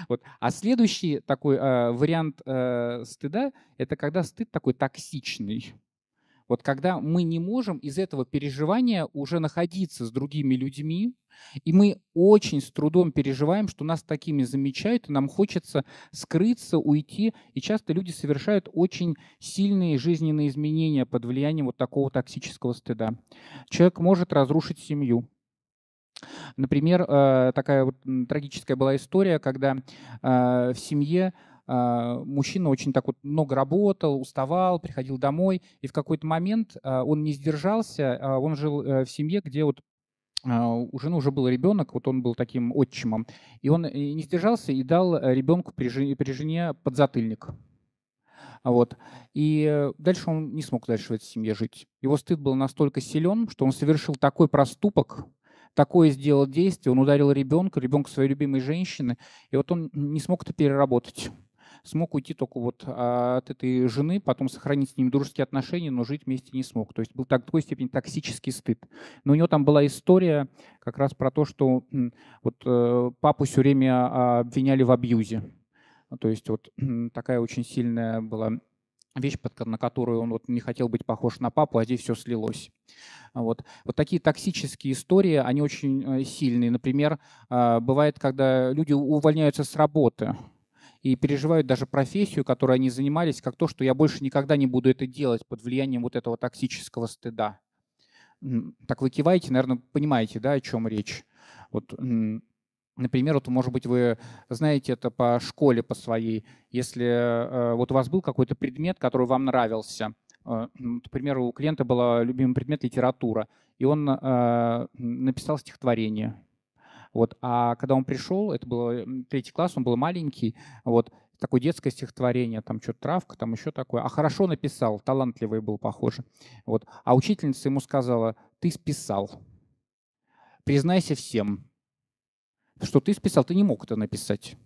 Вот. А следующий такой э, вариант э, стыда – это когда стыд такой токсичный. Вот когда мы не можем из этого переживания уже находиться с другими людьми, и мы очень с трудом переживаем, что нас такими замечают, и нам хочется скрыться, уйти. И часто люди совершают очень сильные жизненные изменения под влиянием вот такого токсического стыда. Человек может разрушить семью. Например, э, такая вот трагическая была история, когда э, в семье мужчина очень так вот много работал, уставал, приходил домой, и в какой-то момент а, он не сдержался, а, он жил э, в семье, где вот у жены уже был ребенок, вот он был таким отчимом, и он э, не сдержался и дал э, ребенку при жене подзатыльник. Вот. И дальше он не смог дальше в этой семье жить. Его стыд был настолько силен, что он совершил такой проступок, такое сделал действие, он ударил ребенка, ребенка своей любимой женщины, и вот он не смог это переработать смог уйти только вот от этой жены, потом сохранить с ним дружеские отношения, но жить вместе не смог. То есть был так, такой степени токсический стыд. Но у него там была история как раз про то, что вот э, папу все время обвиняли в абьюзе. То есть вот такая очень сильная была вещь, на которую он вот не хотел быть похож на папу, а здесь все слилось. Вот. вот такие токсические истории, они очень э, сильные. Например, а, бывает, когда люди увольняются с работы, и переживают даже профессию, которой они занимались, как то, что я больше никогда не буду это делать под влиянием вот этого токсического стыда. Так вы киваете, наверное, понимаете, да, о чем речь. Вот, например, вот, может быть, вы знаете это по школе, по своей. Если э, вот у вас был какой-то предмет, который вам нравился, э, например, у клиента был любимый предмет литература, и он э, написал стихотворение, вот. А когда он пришел, это был третий класс, он был маленький, вот, такое детское стихотворение, там что-то травка, там еще такое. А хорошо написал, талантливый был, похоже. Вот. А учительница ему сказала, ты списал. Признайся всем, что ты списал, ты не мог это написать.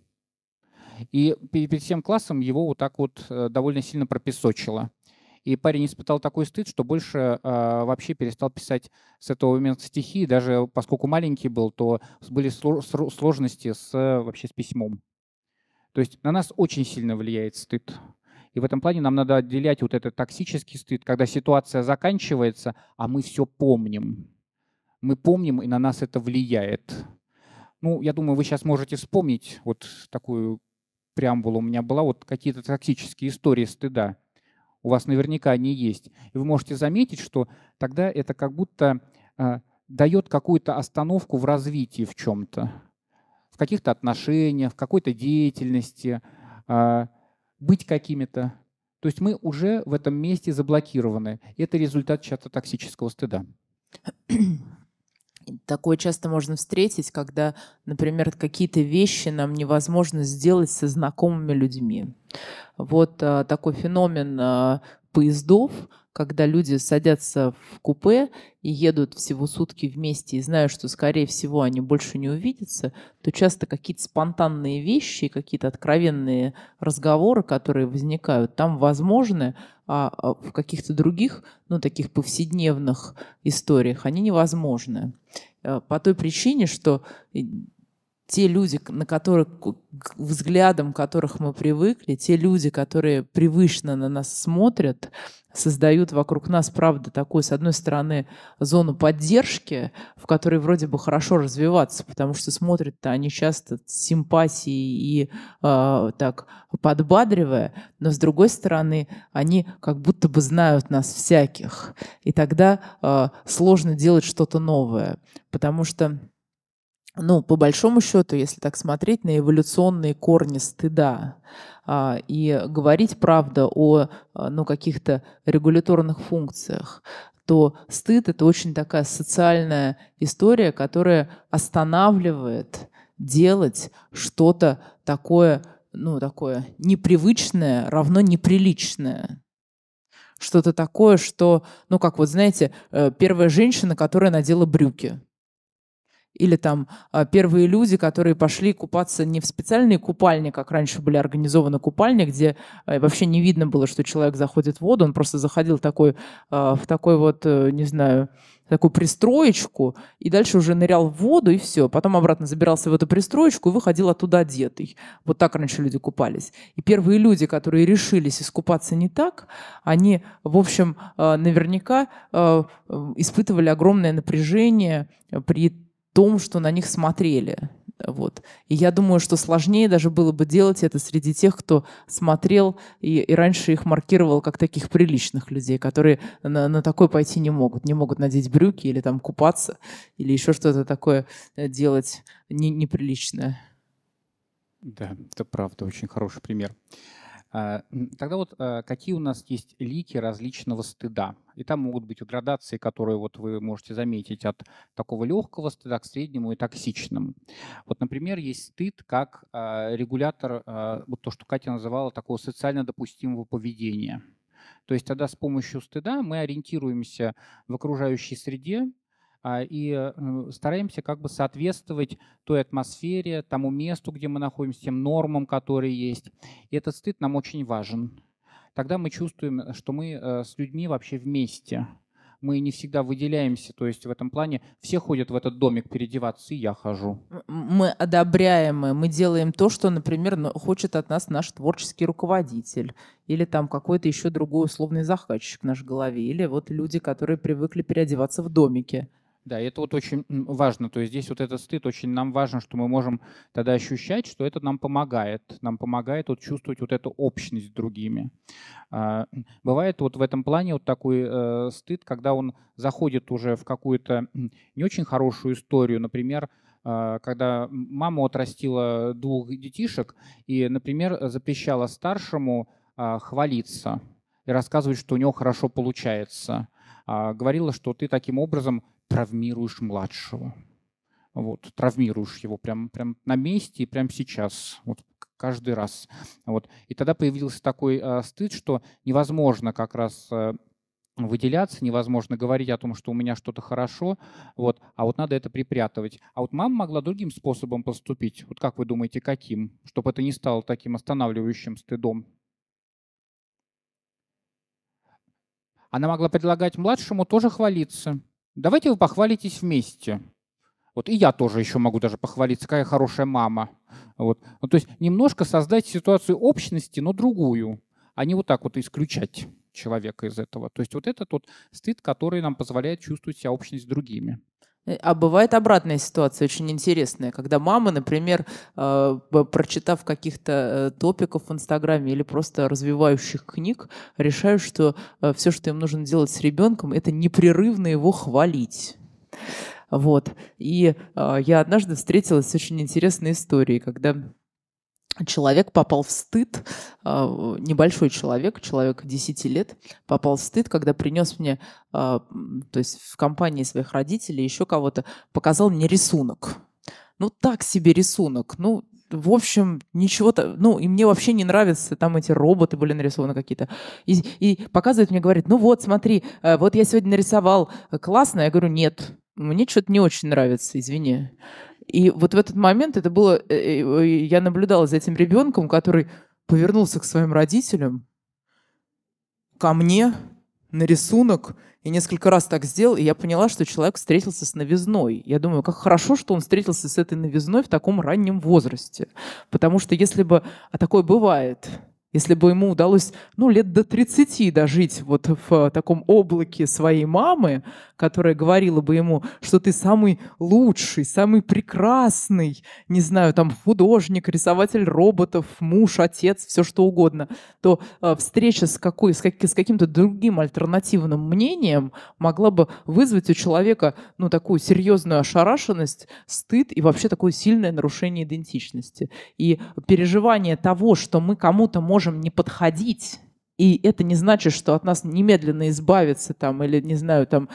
И перед всем классом его вот так вот э, довольно сильно пропесочило. И парень испытал такой стыд, что больше э, вообще перестал писать с этого момента стихи. Даже поскольку маленький был, то были сложности с, вообще с письмом. То есть на нас очень сильно влияет стыд. И в этом плане нам надо отделять вот этот токсический стыд, когда ситуация заканчивается, а мы все помним. Мы помним, и на нас это влияет. Ну, я думаю, вы сейчас можете вспомнить вот такую преамбулу у меня была, вот какие-то токсические истории стыда у вас наверняка они есть. И вы можете заметить, что тогда это как будто э, дает какую-то остановку в развитии в чем-то, в каких-то отношениях, в какой-то деятельности, э, быть какими-то. То есть мы уже в этом месте заблокированы. Это результат часто токсического стыда.
Такое часто можно встретить, когда, например, какие-то вещи нам невозможно сделать со знакомыми людьми. Вот а, такой феномен а, поездов, когда люди садятся в купе и едут всего сутки вместе и знают, что, скорее всего, они больше не увидятся, то часто какие-то спонтанные вещи, какие-то откровенные разговоры, которые возникают, там возможны, а, а в каких-то других, ну, таких повседневных историях они невозможны. Э, по той причине, что те люди, на которых, взглядом которых мы привыкли, те люди, которые привычно на нас смотрят, создают вокруг нас, правда, такую, с одной стороны, зону поддержки, в которой вроде бы хорошо развиваться, потому что смотрят-то они часто с симпатией и э, так подбадривая, но с другой стороны, они как будто бы знают нас всяких, и тогда э, сложно делать что-то новое, потому что ну, по большому счету, если так смотреть на эволюционные корни стыда а, и говорить, правда, о а, ну, каких-то регуляторных функциях, то стыд — это очень такая социальная история, которая останавливает делать что-то такое, ну, такое непривычное, равно неприличное. Что-то такое, что, ну, как вот, знаете, э, первая женщина, которая надела брюки — или там а, первые люди, которые пошли купаться не в специальные купальни, как раньше были организованы купальни, где а, вообще не видно было, что человек заходит в воду, он просто заходил такой, а, в такой вот, э, не знаю, такую пристроечку, и дальше уже нырял в воду, и все. Потом обратно забирался в эту пристроечку и выходил оттуда одетый. Вот так раньше люди купались. И первые люди, которые решились искупаться не так, они, в общем, э, наверняка э, испытывали огромное напряжение при том, что на них смотрели. Вот. И я думаю, что сложнее даже было бы делать это среди тех, кто смотрел и, и раньше их маркировал как таких приличных людей, которые на, на такое пойти не могут. Не могут надеть брюки или там купаться, или еще что-то такое э, делать не, неприличное.
Да, это правда, очень хороший пример. А, тогда вот а, какие у нас есть лики различного стыда? И там могут быть градации, которые вот вы можете заметить от такого легкого стыда к среднему и токсичному. Вот, например, есть стыд как а, регулятор, вот то, что Катя называла, такого социально допустимого поведения. То есть тогда с помощью стыда мы ориентируемся в окружающей среде, и э, стараемся как бы соответствовать той атмосфере, тому месту, где мы находимся, тем нормам, которые есть. И этот стыд нам очень важен. Тогда мы чувствуем, что мы э, с людьми вообще вместе. Мы не всегда выделяемся, то есть в этом плане все ходят в этот домик переодеваться, и я хожу.
Мы одобряемы, мы делаем то, что, например, хочет от нас наш творческий руководитель, или там какой-то еще другой условный захватчик в нашей голове, или вот люди, которые привыкли переодеваться в домике.
Да, это вот очень важно. То есть здесь вот этот стыд очень нам важен, что мы можем тогда ощущать, что это нам помогает. Нам помогает вот чувствовать вот эту общность с другими. А, бывает вот в этом плане вот такой э, стыд, когда он заходит уже в какую-то не очень хорошую историю. Например, э, когда мама отрастила двух детишек и, например, запрещала старшему э, хвалиться и рассказывать, что у него хорошо получается. А, говорила, что ты таким образом травмируешь младшего. Вот, травмируешь его прямо прям на месте и прямо сейчас, вот каждый раз. Вот. И тогда появился такой э, стыд, что невозможно как раз э, выделяться, невозможно говорить о том, что у меня что-то хорошо, вот, а вот надо это припрятывать. А вот мама могла другим способом поступить. Вот как вы думаете, каким? Чтобы это не стало таким останавливающим стыдом. Она могла предлагать младшему тоже хвалиться. Давайте вы похвалитесь вместе. Вот и я тоже еще могу даже похвалиться, какая хорошая мама. Вот. Ну, то есть немножко создать ситуацию общности, но другую, а не вот так вот исключать человека из этого. То есть вот это тот стыд, который нам позволяет чувствовать себя общность с другими.
Э, а бывает обратная ситуация, очень интересная, когда мамы, например, э, прочитав каких-то э, топиков в Инстаграме или просто развивающих книг, решают, что все, что им нужно делать с ребенком, это непрерывно его хвалить. Вот. И я однажды встретилась с очень интересной историей, когда человек попал в стыд, а, небольшой человек, человек 10 лет, попал в стыд, когда принес мне, а, то есть в компании своих родителей, еще кого-то, показал мне рисунок. Ну, так себе рисунок. Ну, в общем, ничего-то, ну, и мне вообще не нравятся, там эти роботы были нарисованы какие-то. И, и показывает мне, говорит, ну вот, смотри, э, вот я сегодня нарисовал, классно. Я говорю, нет, мне что-то не очень нравится, извини. И вот в этот момент это было, э, э, я наблюдала за этим ребенком, который повернулся к своим родителям, ко мне, на рисунок, и несколько раз так сделал, и я поняла, что человек встретился с новизной. Я думаю, как хорошо, что он встретился с этой новизной в таком раннем возрасте. Потому что если бы... А такое бывает – если бы ему удалось, ну, лет до 30 дожить вот в таком облаке своей мамы, которая говорила бы ему, что ты самый лучший, самый прекрасный, не знаю, там, художник, рисователь роботов, муж, отец, все что угодно, то э, встреча с, какой, с, как, с каким-то другим альтернативным мнением могла бы вызвать у человека, ну, такую серьезную ошарашенность, стыд и вообще такое сильное нарушение идентичности. И переживание того, что мы кому-то можем можем не подходить и это не значит, что от нас немедленно избавятся там, или, не знаю, там,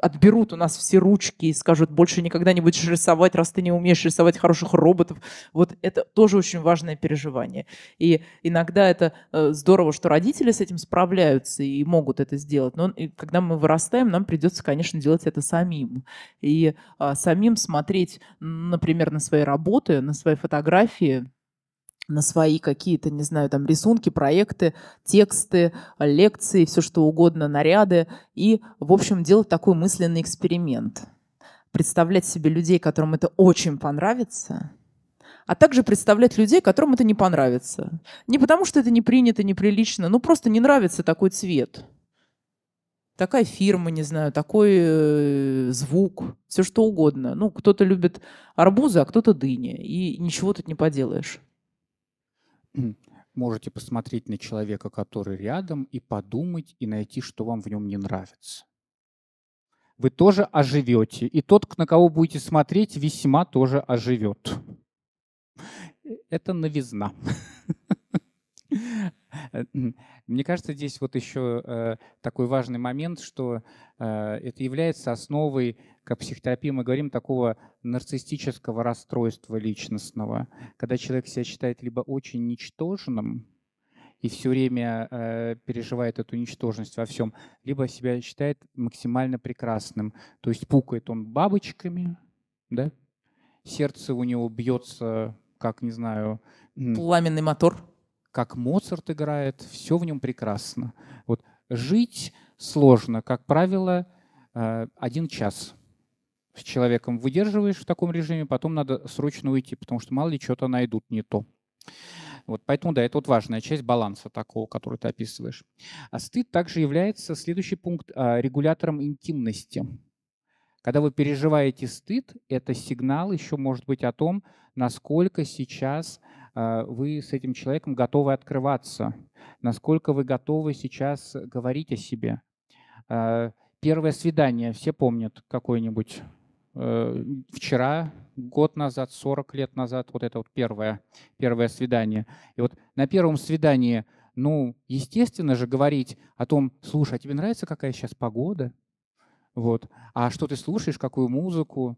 отберут у нас все ручки и скажут, больше никогда не будешь рисовать, раз ты не умеешь рисовать хороших роботов. Вот это тоже очень важное переживание. И иногда это э, здорово, что родители с этим справляются и могут это сделать. Но когда мы вырастаем, нам придется, конечно, делать это самим. И а, самим смотреть, например, на свои работы, на свои фотографии, на свои какие-то, не знаю, там рисунки, проекты, тексты, лекции, все что угодно, наряды. И, в общем, делать такой мысленный эксперимент. Представлять себе людей, которым это очень понравится, а также представлять людей, которым это не понравится. Не потому, что это не принято, неприлично, ну просто не нравится такой цвет. Такая фирма, не знаю, такой э, звук, все что угодно. Ну, кто-то любит арбузы, а кто-то дыни. И ничего тут не поделаешь
можете посмотреть на человека, который рядом, и подумать, и найти, что вам в нем не нравится. Вы тоже оживете, и тот, на кого будете смотреть, весьма тоже оживет. Это новизна. Мне кажется, здесь вот еще э, такой важный момент, что э, это является основой как психотерапии мы говорим, такого нарциссического расстройства личностного, когда человек себя считает либо очень ничтожным и все время э, переживает эту ничтожность во всем, либо себя считает максимально прекрасным. То есть пукает он бабочками, да? сердце у него бьется, как, не знаю...
Пламенный мотор.
Как Моцарт играет, все в нем прекрасно. Вот жить сложно, как правило, э, один час – с человеком выдерживаешь в таком режиме, потом надо срочно уйти, потому что мало ли что-то найдут не то. Вот, поэтому, да, это вот важная часть баланса такого, который ты описываешь. А стыд также является, следующий пункт, а, регулятором интимности. Когда вы переживаете стыд, это сигнал еще может быть о том, насколько сейчас а, вы с этим человеком готовы открываться, насколько вы готовы сейчас говорить о себе. А, первое свидание, все помнят какое-нибудь вчера, год назад, 40 лет назад, вот это вот первое, первое свидание. И вот на первом свидании, ну, естественно же говорить о том, слушай, а тебе нравится, какая сейчас погода? Вот. А что ты слушаешь, какую музыку?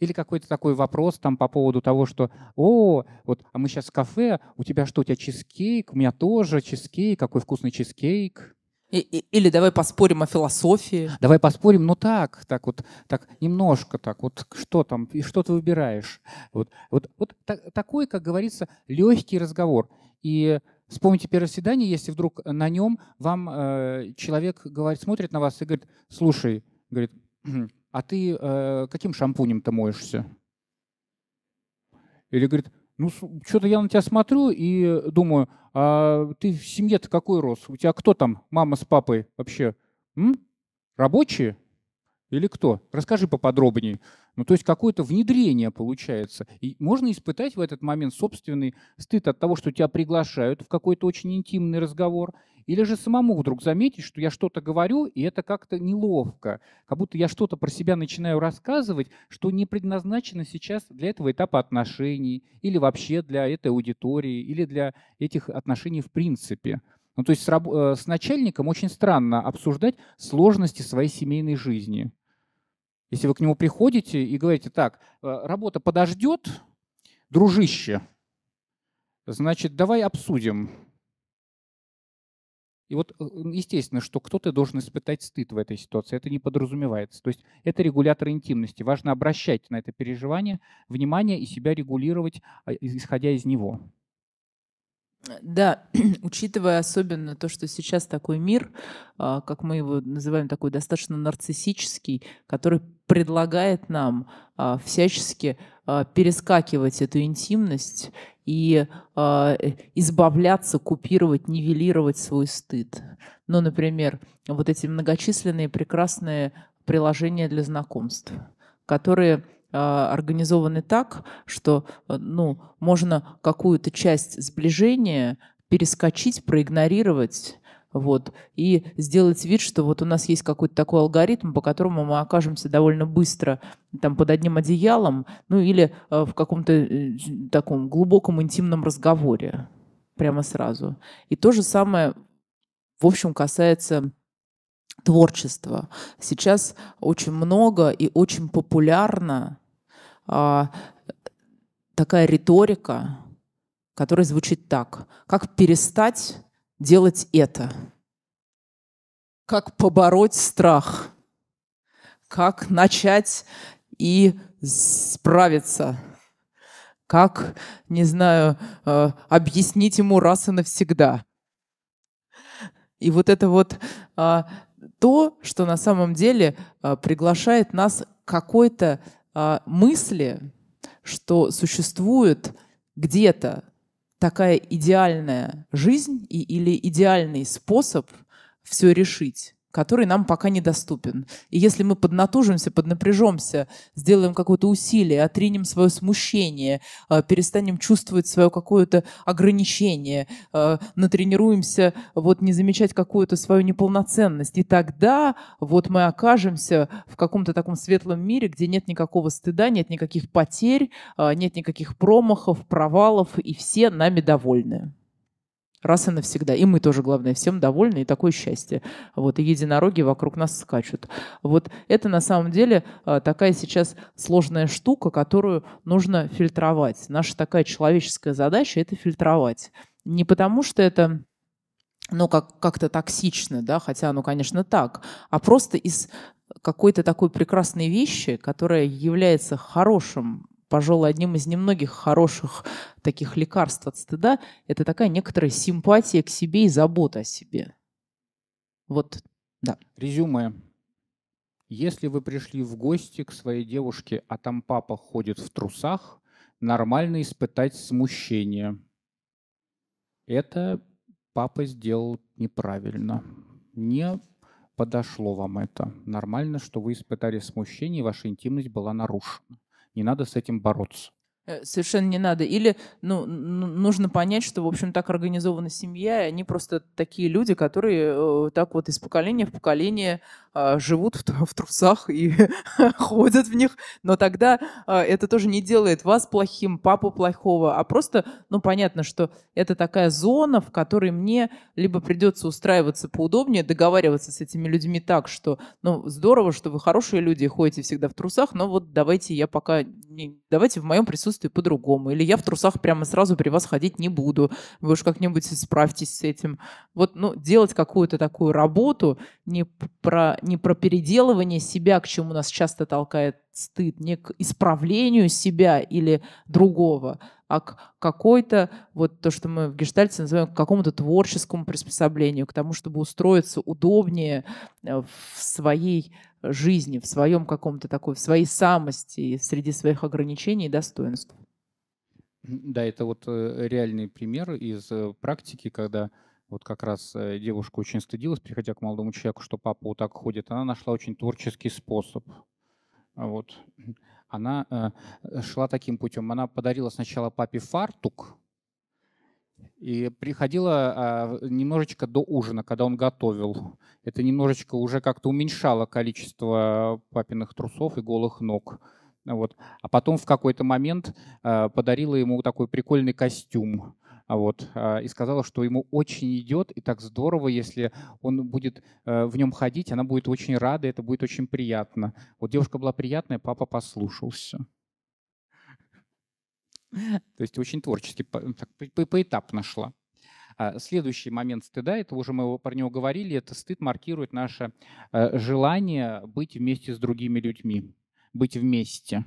Или какой-то такой вопрос там по поводу того, что, о, вот, а мы сейчас в кафе, у тебя что, у тебя чизкейк, у меня тоже чизкейк, какой вкусный чизкейк.
Или давай поспорим о философии.
Давай поспорим, ну так, так вот, так немножко так, вот что там, и что ты выбираешь. Вот, вот, вот так, такой, как говорится, легкий разговор. И вспомните первое свидание, если вдруг на нем вам э, человек говорит, смотрит на вас и говорит, слушай, говорит, а ты э, каким шампунем-то моешься? Или говорит, ну, что-то я на тебя смотрю и думаю, а ты в семье-то какой рос? У тебя кто там, мама с папой вообще? М? Рабочие? Или кто? Расскажи поподробнее. Ну, то есть какое-то внедрение получается. И можно испытать в этот момент собственный стыд от того, что тебя приглашают в какой-то очень интимный разговор, или же самому вдруг заметить, что я что-то говорю, и это как-то неловко, как будто я что-то про себя начинаю рассказывать, что не предназначено сейчас для этого этапа отношений, или вообще для этой аудитории, или для этих отношений в принципе. Ну, то есть с, раб- э, с начальником очень странно обсуждать сложности своей семейной жизни. Если вы к нему приходите и говорите, так, э, работа подождет, дружище, значит, давай обсудим, и вот э, естественно, что кто-то должен испытать стыд в этой ситуации. Это не подразумевается. То есть это регулятор интимности. Важно обращать на это переживание внимание и себя регулировать, а, исходя из него.
Да, учитывая особенно то, что сейчас такой мир, а, как мы его называем, такой достаточно нарциссический, который предлагает нам а, всячески перескакивать эту интимность и э, избавляться, купировать, нивелировать свой стыд. Ну, например, вот эти многочисленные прекрасные приложения для знакомств, которые организованы так, что э, ну, можно какую-то часть сближения перескочить, проигнорировать вот, и сделать вид, что вот у нас есть какой-то такой алгоритм, по которому мы окажемся довольно быстро там под одним одеялом, ну или э, в каком-то э, таком глубоком интимном разговоре прямо сразу. И то же самое, в общем, касается творчества. Сейчас очень много и очень популярна а, такая риторика, которая звучит так. Как перестать делать это. Как побороть страх. Как начать и справиться. как, не знаю, э, объяснить ему раз и навсегда. И вот это вот а, то, что на самом деле а, приглашает нас к какой-то а, мысли, что существует где-то такая идеальная жизнь и, или идеальный способ все решить который нам пока недоступен. И если мы поднатужимся, поднапряжемся, сделаем какое-то усилие, отринем свое смущение, э, перестанем чувствовать свое какое-то ограничение, э, натренируемся вот не замечать какую-то свою неполноценность, и тогда вот мы окажемся в каком-то таком светлом мире, где нет никакого стыда, нет никаких потерь, э, нет никаких промахов, провалов, и все нами довольны раз и навсегда. И мы тоже, главное, всем довольны, и такое счастье. Вот, и единороги вокруг нас скачут. Вот это на самом деле а, такая сейчас сложная штука, которую нужно фильтровать. Наша такая человеческая задача — это фильтровать. Не потому что это ну, как, как-то токсично, да, хотя ну, конечно, так, а просто из какой-то такой прекрасной вещи, которая является хорошим пожалуй, одним из немногих хороших таких лекарств от стыда, это такая некоторая симпатия к себе и забота о себе. Вот, да.
Резюме. Если вы пришли в гости к своей девушке, а там папа ходит в трусах, нормально испытать смущение. Это папа сделал неправильно. Не подошло вам это. Нормально, что вы испытали смущение, и ваша интимность была нарушена не надо с этим бороться.
Э, совершенно не надо. Или ну, нужно понять, что, в общем, так организована семья, и они просто такие люди, которые э, так вот из поколения в поколение э, живут в, трусах и ходят в них. Но тогда э, это тоже не делает вас плохим, папу плохого, а просто, ну, понятно, что это такая зона, в которой мне либо придется устраиваться поудобнее, договариваться с этими людьми так, что, ну, здорово, что вы хорошие люди, ходите всегда в трусах, но вот давайте я пока, не, давайте в моем присутствии присутствии по-другому. Или я в трусах прямо сразу при вас ходить не буду. Вы уж как-нибудь справьтесь с этим. Вот, ну, делать какую-то такую работу не про, не про переделывание себя, к чему нас часто толкает стыд, не к исправлению себя или другого, а к какой-то, вот то, что мы в гештальте называем, к какому-то творческому приспособлению, к тому, чтобы устроиться удобнее э, в своей жизни, в своем каком-то такой, в своей самости, среди своих ограничений и достоинств.
Да, это вот э, реальный пример из э, практики, когда вот как раз девушка очень стыдилась, приходя к молодому человеку, что папа вот так ходит. Она нашла очень творческий способ. Вот. Она шла таким путем. Она подарила сначала папе фартук, и приходила а, немножечко до ужина, когда он готовил. Это немножечко уже как-то уменьшало количество папиных трусов и голых ног. Вот. А потом в какой-то момент а, подарила ему такой прикольный костюм. А вот, а, и сказала, что ему очень идет, и так здорово, если он будет а, в нем ходить, она будет очень рада, это будет очень приятно. Вот девушка была приятная, папа послушался. То есть очень творчески, поэтапно шла. А следующий момент стыда, это уже мы про него говорили, это стыд маркирует наше э, желание быть вместе с другими людьми, быть вместе.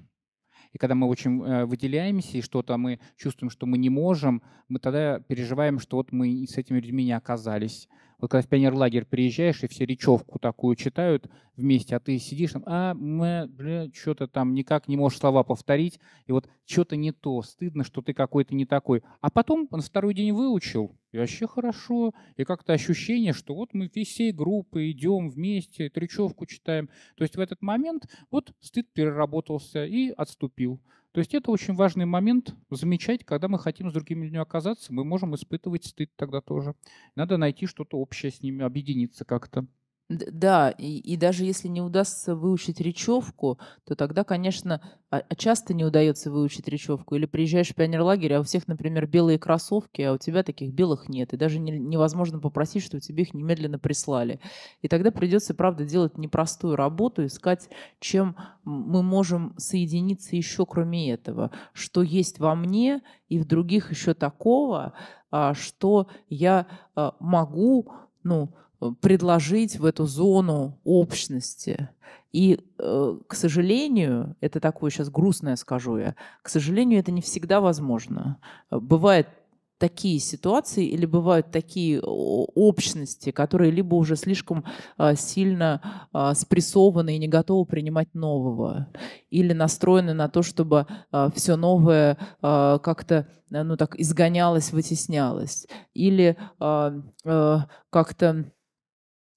И когда мы очень э, выделяемся и что-то мы чувствуем, что мы не можем, мы тогда переживаем, что вот мы с этими людьми не оказались. Вот когда в пионерлагерь приезжаешь, и все речевку такую читают вместе, а ты сидишь там, а, мы, бля, что-то там никак не можешь слова повторить, и вот что-то не то, стыдно, что ты какой-то не такой. А потом на второй день выучил, и вообще хорошо, и как-то ощущение, что вот мы всей группы идем вместе, речевку читаем. То есть в этот момент вот стыд переработался и отступил. То есть это очень важный момент замечать, когда мы хотим с другими людьми оказаться, мы можем испытывать стыд тогда тоже. Надо найти что-то общее с ними, объединиться как-то.
Да, и, и даже если не удастся выучить речевку, то тогда, конечно, а, а часто не удается выучить речевку. Или приезжаешь в пионерлагерь, а у всех, например, белые кроссовки, а у тебя таких белых нет. И даже не, невозможно попросить, чтобы тебе их немедленно прислали. И тогда придется, правда, делать непростую работу, искать, чем мы можем соединиться еще кроме этого. Что есть во мне и в других еще такого, а, что я могу, ну, предложить в эту зону общности. И, э, к сожалению, это такое сейчас грустное скажу я, к сожалению, это не всегда возможно. Бывает такие ситуации или бывают такие общности, которые либо уже слишком сильно спрессованы и не готовы принимать нового, или настроены на то, чтобы все новое как-то ну, так изгонялось, вытеснялось, или как-то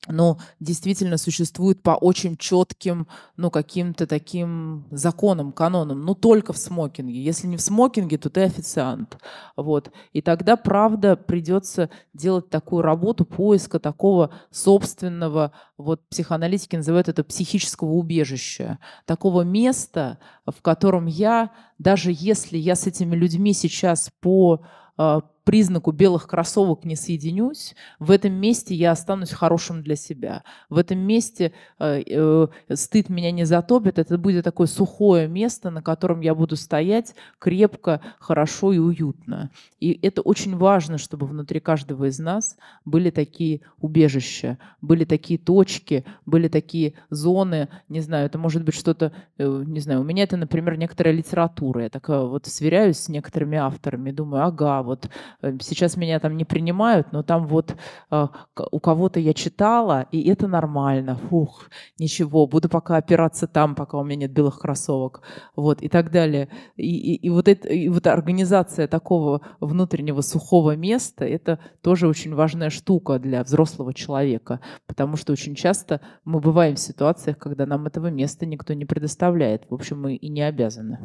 но действительно существует по очень четким, ну, каким-то таким законам, канонам, ну, только в смокинге. Если не в смокинге, то ты официант. Вот. И тогда, правда, придется делать такую работу поиска такого собственного, вот психоаналитики называют это психического убежища, такого места, в котором я, даже если я с этими людьми сейчас по а, признаку белых кроссовок не соединюсь, в этом месте я останусь хорошим для себя. В этом месте э, э, стыд меня не затопит, это будет такое сухое место, на котором я буду стоять крепко, хорошо и уютно. И это очень важно, чтобы внутри каждого из нас были такие убежища, были такие точки, были такие зоны, не знаю, это может быть что-то, э, не знаю, у меня это, например, некоторая литература, я так вот сверяюсь с некоторыми авторами, думаю, ага, вот Э, сейчас меня там не принимают, но там вот э, у кого-то я читала, и это нормально. Фух, ничего, буду пока опираться там, пока у меня нет белых кроссовок. Вот, и так далее. И, и, и, вот, это, и вот организация такого внутреннего сухого места, это тоже очень важная штука для взрослого человека, потому что очень часто мы бываем в ситуациях, когда нам этого места никто не предоставляет. В общем, мы и не обязаны.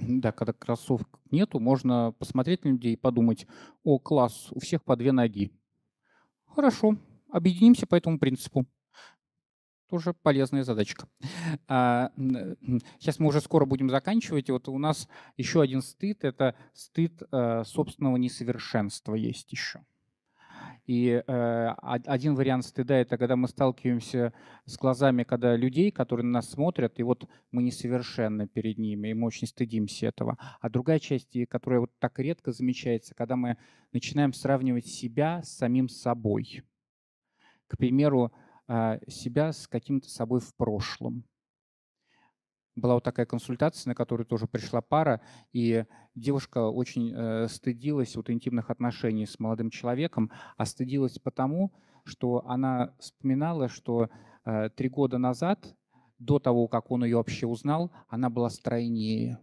Да, когда кроссовок нету, можно посмотреть на людей и подумать, о, класс, у всех по две ноги. Хорошо, объединимся по этому принципу. Тоже полезная задачка. А, сейчас мы уже скоро будем заканчивать. И вот у нас еще один стыд – это стыд э, собственного несовершенства есть еще. И э, один вариант стыда – это когда мы сталкиваемся с глазами, когда людей, которые на нас смотрят, и вот мы несовершенны перед ними, и мы очень стыдимся этого. А другая часть, которая вот так редко замечается, когда мы начинаем сравнивать себя с самим собой. К примеру, э, себя с каким-то собой в прошлом была вот такая консультация, на которую тоже пришла пара, и девушка очень э, стыдилась вот интимных отношений с молодым человеком, а стыдилась потому, что она вспоминала, что э, три года назад, до того, как он ее вообще узнал, она была стройнее,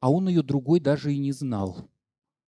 а он ее другой даже и не знал.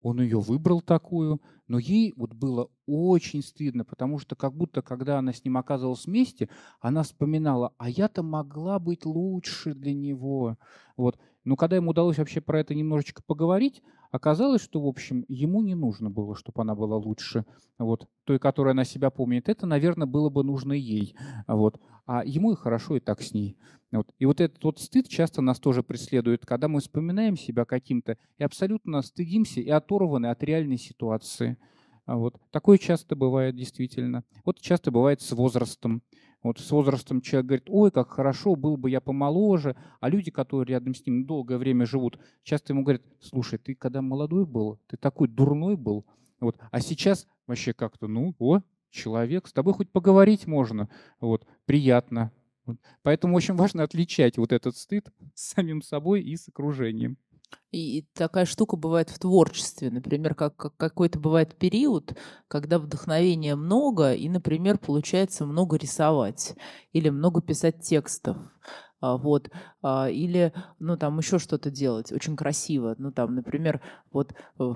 Он ее выбрал такую, но ей вот было очень стыдно, потому что как будто, когда она с ним оказывалась вместе, она вспоминала, а я-то могла быть лучше для него. Вот. Но когда ему удалось вообще про это немножечко поговорить, оказалось, что, в общем, ему не нужно было, чтобы она была лучше. Вот. Той, которая она себя помнит, это, наверное, было бы нужно ей. Вот. А ему и хорошо и так с ней. Вот. И вот этот вот стыд часто нас тоже преследует, когда мы вспоминаем себя каким-то и абсолютно стыдимся и оторваны от реальной ситуации. А вот. Такое часто бывает действительно. Вот часто бывает с возрастом. Вот с возрастом человек говорит, ой, как хорошо, был бы я помоложе, а люди, которые рядом с ним долгое время живут, часто ему говорят, слушай, ты когда молодой был, ты такой дурной был, вот, а сейчас вообще как-то, ну, о, человек, с тобой хоть поговорить можно, вот, приятно, Поэтому очень важно отличать вот этот стыд с самим собой и с окружением.
И такая штука бывает в творчестве. Например, как, как какой-то бывает период, когда вдохновения много, и, например, получается много рисовать или много писать текстов. А, вот, а, или, ну, там еще что-то делать очень красиво. Ну, там, например, вот э,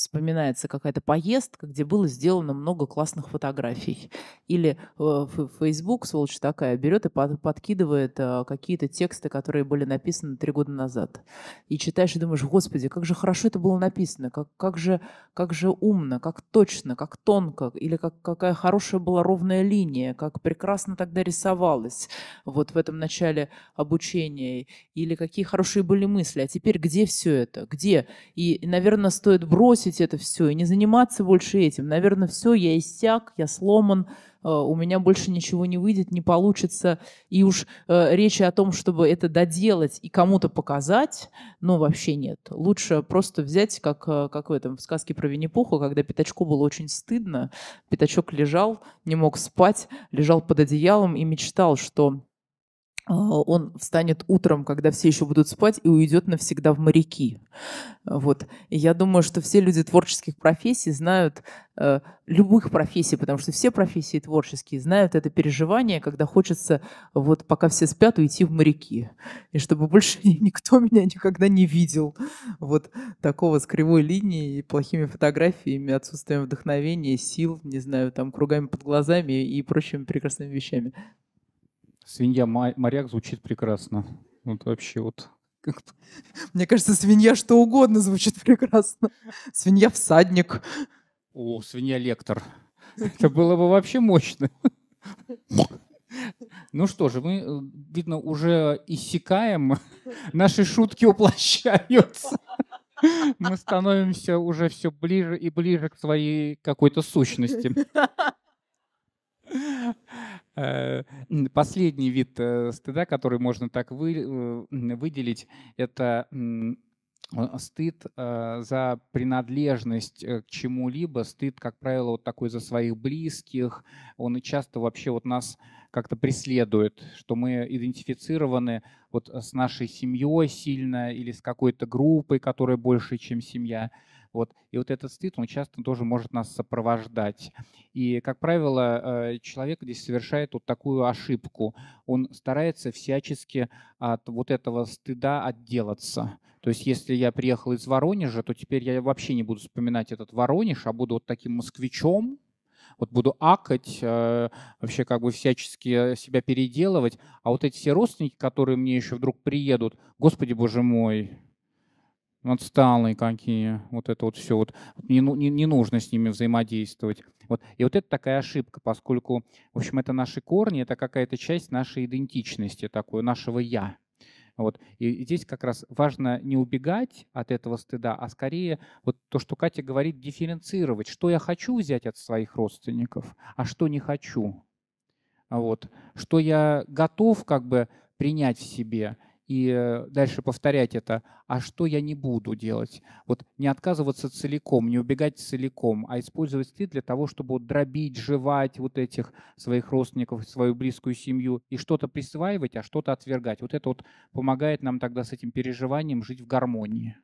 вспоминается какая-то поездка, где было сделано много классных фотографий. Или э, Facebook, сволочь такая, берет и подкидывает э, какие-то тексты, которые были написаны три года назад. И читаешь и думаешь, господи, как же хорошо это было написано, как, как, же, как же умно, как точно, как тонко, или как, какая хорошая была ровная линия, как прекрасно тогда рисовалось вот в этом начале обучения, или какие хорошие были мысли. А теперь где все это? Где? И, наверное, стоит бросить бросить это все и не заниматься больше этим. Наверное, все, я иссяк, я сломан, у меня больше ничего не выйдет, не получится. И уж э, речи о том, чтобы это доделать и кому-то показать, ну, вообще нет. Лучше просто взять, как, э, как в этом в сказке про Винни-Пуху, когда Пятачку было очень стыдно. Пятачок лежал, не мог спать, лежал под одеялом и мечтал, что он встанет утром, когда все еще будут спать, и уйдет навсегда в моряки. Вот. И я думаю, что все люди творческих профессий знают, э, любых профессий, потому что все профессии творческие знают это переживание, когда хочется, вот пока все спят, уйти в моряки. И чтобы больше никто меня никогда не видел. Вот такого с кривой линией, плохими фотографиями, отсутствием вдохновения, сил, не знаю, там кругами под глазами и прочими прекрасными вещами.
Свинья моряк звучит прекрасно. Вот вообще вот.
Мне кажется, свинья что угодно звучит прекрасно. Свинья всадник.
О, свинья лектор. Это было бы вообще мощно. Ну что же, мы, э, видно, уже иссякаем. Наши шутки уплощаются. Мы становимся уже все ближе и ближе к своей какой-то сущности. Э, последний вид э, стыда, который можно так вы, э, выделить, это стыд за принадлежность к чему-либо, стыд, как правило, вот такой за своих близких, он и часто вообще вот нас как-то преследует, что мы идентифицированы вот с нашей семьей сильно или с какой-то группой, которая больше, чем семья. Вот. И вот этот стыд, он часто тоже может нас сопровождать. И, как правило, э, человек здесь совершает вот такую ошибку. Он старается всячески от вот этого стыда отделаться. То есть если я приехал из Воронежа, то теперь я вообще не буду вспоминать этот Воронеж, а буду вот таким москвичом, вот буду акать, э, вообще как бы всячески себя переделывать. А вот эти все родственники, которые мне еще вдруг приедут, господи боже мой, отсталые какие, вот это вот все, вот не, ну, не, не нужно с ними взаимодействовать. Вот. И вот это такая ошибка, поскольку, в общем, это наши корни, это какая-то часть нашей идентичности, такой, нашего «я». Вот. И здесь как раз важно не убегать от этого стыда, а скорее вот то, что Катя говорит, дифференцировать, что я хочу взять от своих родственников, а что не хочу. Вот. Что я готов как бы принять в себе – и э, дальше повторять это, а что я не буду делать? Вот не отказываться целиком, не убегать целиком, а использовать стыд для того, чтобы вот дробить, жевать вот этих своих родственников, свою близкую семью и что-то присваивать, а что-то отвергать. Вот это вот помогает нам тогда с этим переживанием жить в гармонии.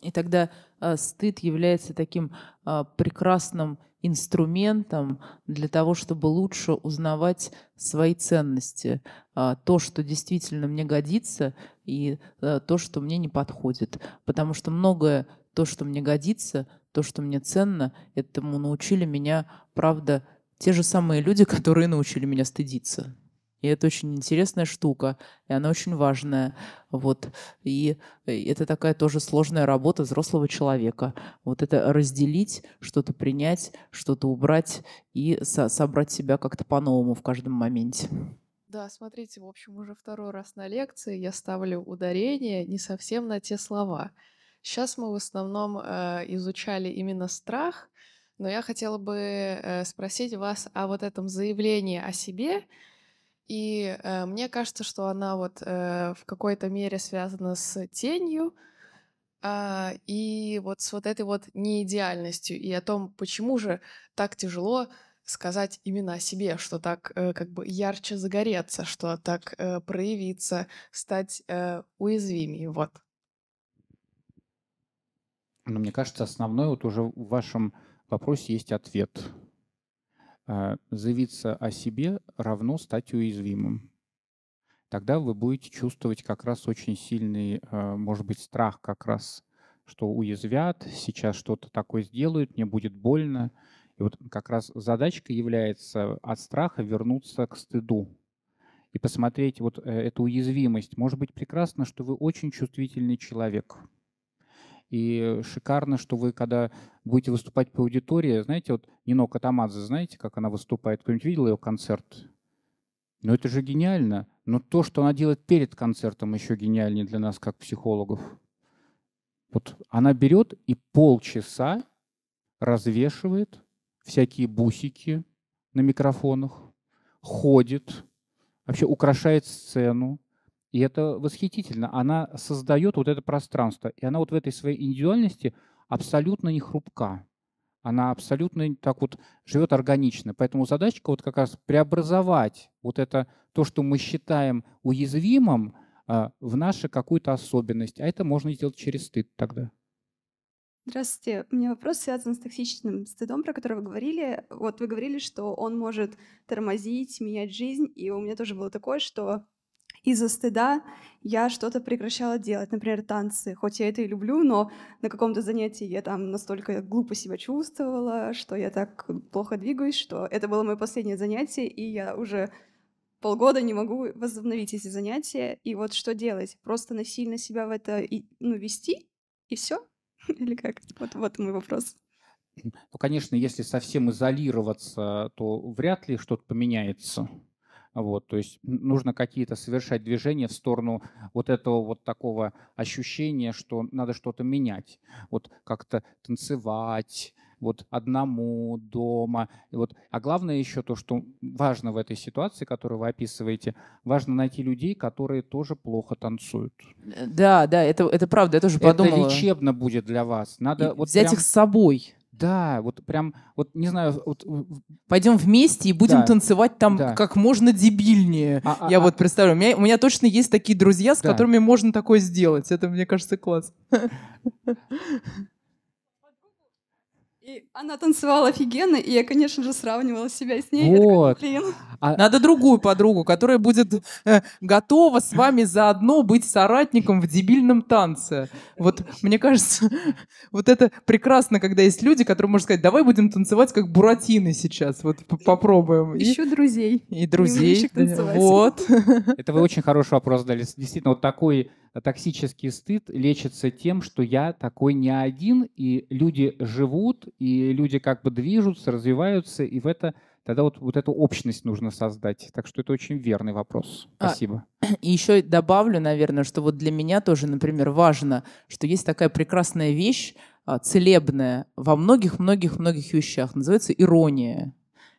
И тогда э, стыд является таким э, прекрасным инструментом для того, чтобы лучше узнавать свои ценности, э, то, что действительно мне годится, и э, то, что мне не подходит. Потому что многое то, что мне годится, то, что мне ценно, этому научили меня, правда, те же самые люди, которые научили меня стыдиться. И это очень интересная штука, и она очень важная. Вот. И это такая тоже сложная работа взрослого человека. Вот это разделить, что-то принять, что-то убрать и со собрать себя как-то по-новому в каждом моменте.
Да, смотрите, в общем, уже второй раз на лекции я ставлю ударение не совсем на те слова. Сейчас мы в основном э, изучали именно страх, но я хотела бы э, спросить вас о вот этом заявлении о себе, и э, мне кажется, что она вот э, в какой-то мере связана с тенью, э, и вот с вот этой вот неидеальностью, и о том, почему же так тяжело сказать именно о себе, что так э, как бы ярче загореться, что так э, проявиться, стать э, уязвимее, вот.
Но мне кажется, основной вот уже в вашем вопросе есть ответ. А, заявиться о себе равно стать уязвимым. Тогда вы будете чувствовать как раз очень сильный, а, может быть, страх как раз, что уязвят, сейчас что-то такое сделают, мне будет больно. И вот как раз задачка является от страха вернуться к стыду и посмотреть вот э, эту уязвимость. Может быть прекрасно, что вы очень чувствительный человек – и шикарно, что вы, когда будете выступать по аудитории, знаете, вот Нино Катамадзе, знаете, как она выступает? Кто-нибудь видел ее концерт? Ну это же гениально. Но то, что она делает перед концертом, еще гениальнее для нас, как психологов. Вот она берет и полчаса развешивает всякие бусики, на микрофонах, ходит, вообще украшает сцену. И это восхитительно. Она создает вот это пространство. И она вот в этой своей индивидуальности абсолютно не хрупка. Она абсолютно так вот живет органично. Поэтому задачка вот как раз преобразовать вот это, то, что мы считаем уязвимым, а, в нашу какую-то особенность. А это можно сделать через стыд тогда.
Здравствуйте. У меня вопрос связан с токсичным стыдом, про который вы говорили. Вот вы говорили, что он может тормозить, менять жизнь. И у меня тоже было такое, что из-за стыда я что-то прекращала делать, например, танцы. Хоть я это и люблю, но на каком-то занятии я там настолько глупо себя чувствовала, что я так плохо двигаюсь, что это было мое последнее занятие, и я уже полгода не могу возобновить эти занятия. И вот что делать? Просто насильно себя в это ну, вести, и все? Или как? Вот, вот мой вопрос.
Ну, конечно, если совсем изолироваться, то вряд ли что-то поменяется. Вот, то есть нужно какие-то совершать движения в сторону вот этого вот такого ощущения, что надо что-то менять. Вот как-то танцевать, вот одному дома. И вот, а главное еще то, что важно в этой ситуации, которую вы описываете, важно найти людей, которые тоже плохо танцуют.
Э, да, да, это, это правда, я тоже подумала.
Это лечебно будет для вас. Надо
И вот взять прям... их с собой.
Да, вот прям, вот не знаю, вот...
Пойдем вместе и будем да. танцевать там да. как можно дебильнее. А, а, Я а, вот представляю, у меня, у меня точно есть такие друзья, с да. которыми можно такое сделать. Это, мне кажется, класс.
И она танцевала офигенно, и я, конечно же, сравнивала себя с ней.
Вот. Такая, а... Надо другую подругу, которая будет э, готова с вами заодно быть соратником в дебильном танце. Вот мне кажется, вот это прекрасно, когда есть люди, которые можно сказать, давай будем танцевать как буратины сейчас, вот попробуем.
Еще и... друзей.
И друзей. Вот.
Это вы очень хороший вопрос дали. Действительно, вот такой токсический стыд лечится тем, что я такой не один, и люди живут, и люди как бы движутся, развиваются, и в это тогда вот, вот эту общность нужно создать. Так что это очень верный вопрос. А, Спасибо.
А, и еще добавлю, наверное, что вот для меня тоже, например, важно, что есть такая прекрасная вещь, а, целебная во многих-многих-многих вещах, называется ирония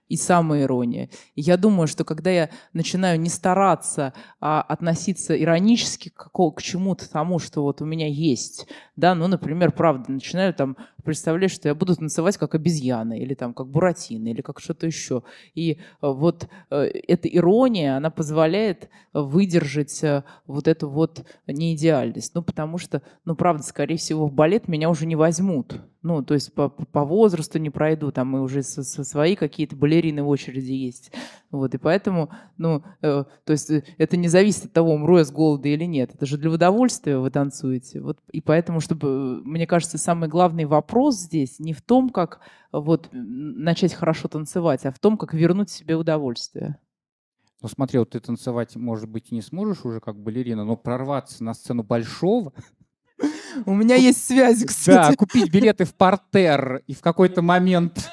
и самоирония. И я думаю, что когда я начинаю не стараться а относиться иронически к, к чему-то тому, что вот у меня есть, да, ну, например, правда, начинаю там представлять, что я буду танцевать как обезьяна, или там как буратино, или как что-то еще. И э, вот э, эта ирония, она позволяет выдержать э, вот эту вот неидеальность. Ну, потому что, ну, правда, скорее всего, в балет меня уже не возьмут. Ну, то есть по, по возрасту не пройду, там и уже со, со свои какие-то балерины в очереди есть. Вот, и поэтому, ну, э, то есть это не зависит от того, умру я с голода или нет. Это же для удовольствия вы танцуете. Вот, и поэтому, чтобы, мне кажется, самый главный вопрос здесь не в том, как вот начать хорошо танцевать, а в том, как вернуть себе удовольствие.
Ну смотри, вот ты танцевать, может быть, не сможешь уже как балерина, но прорваться на сцену большого
у меня есть связь, кстати.
Да, купить билеты в портер и в какой-то момент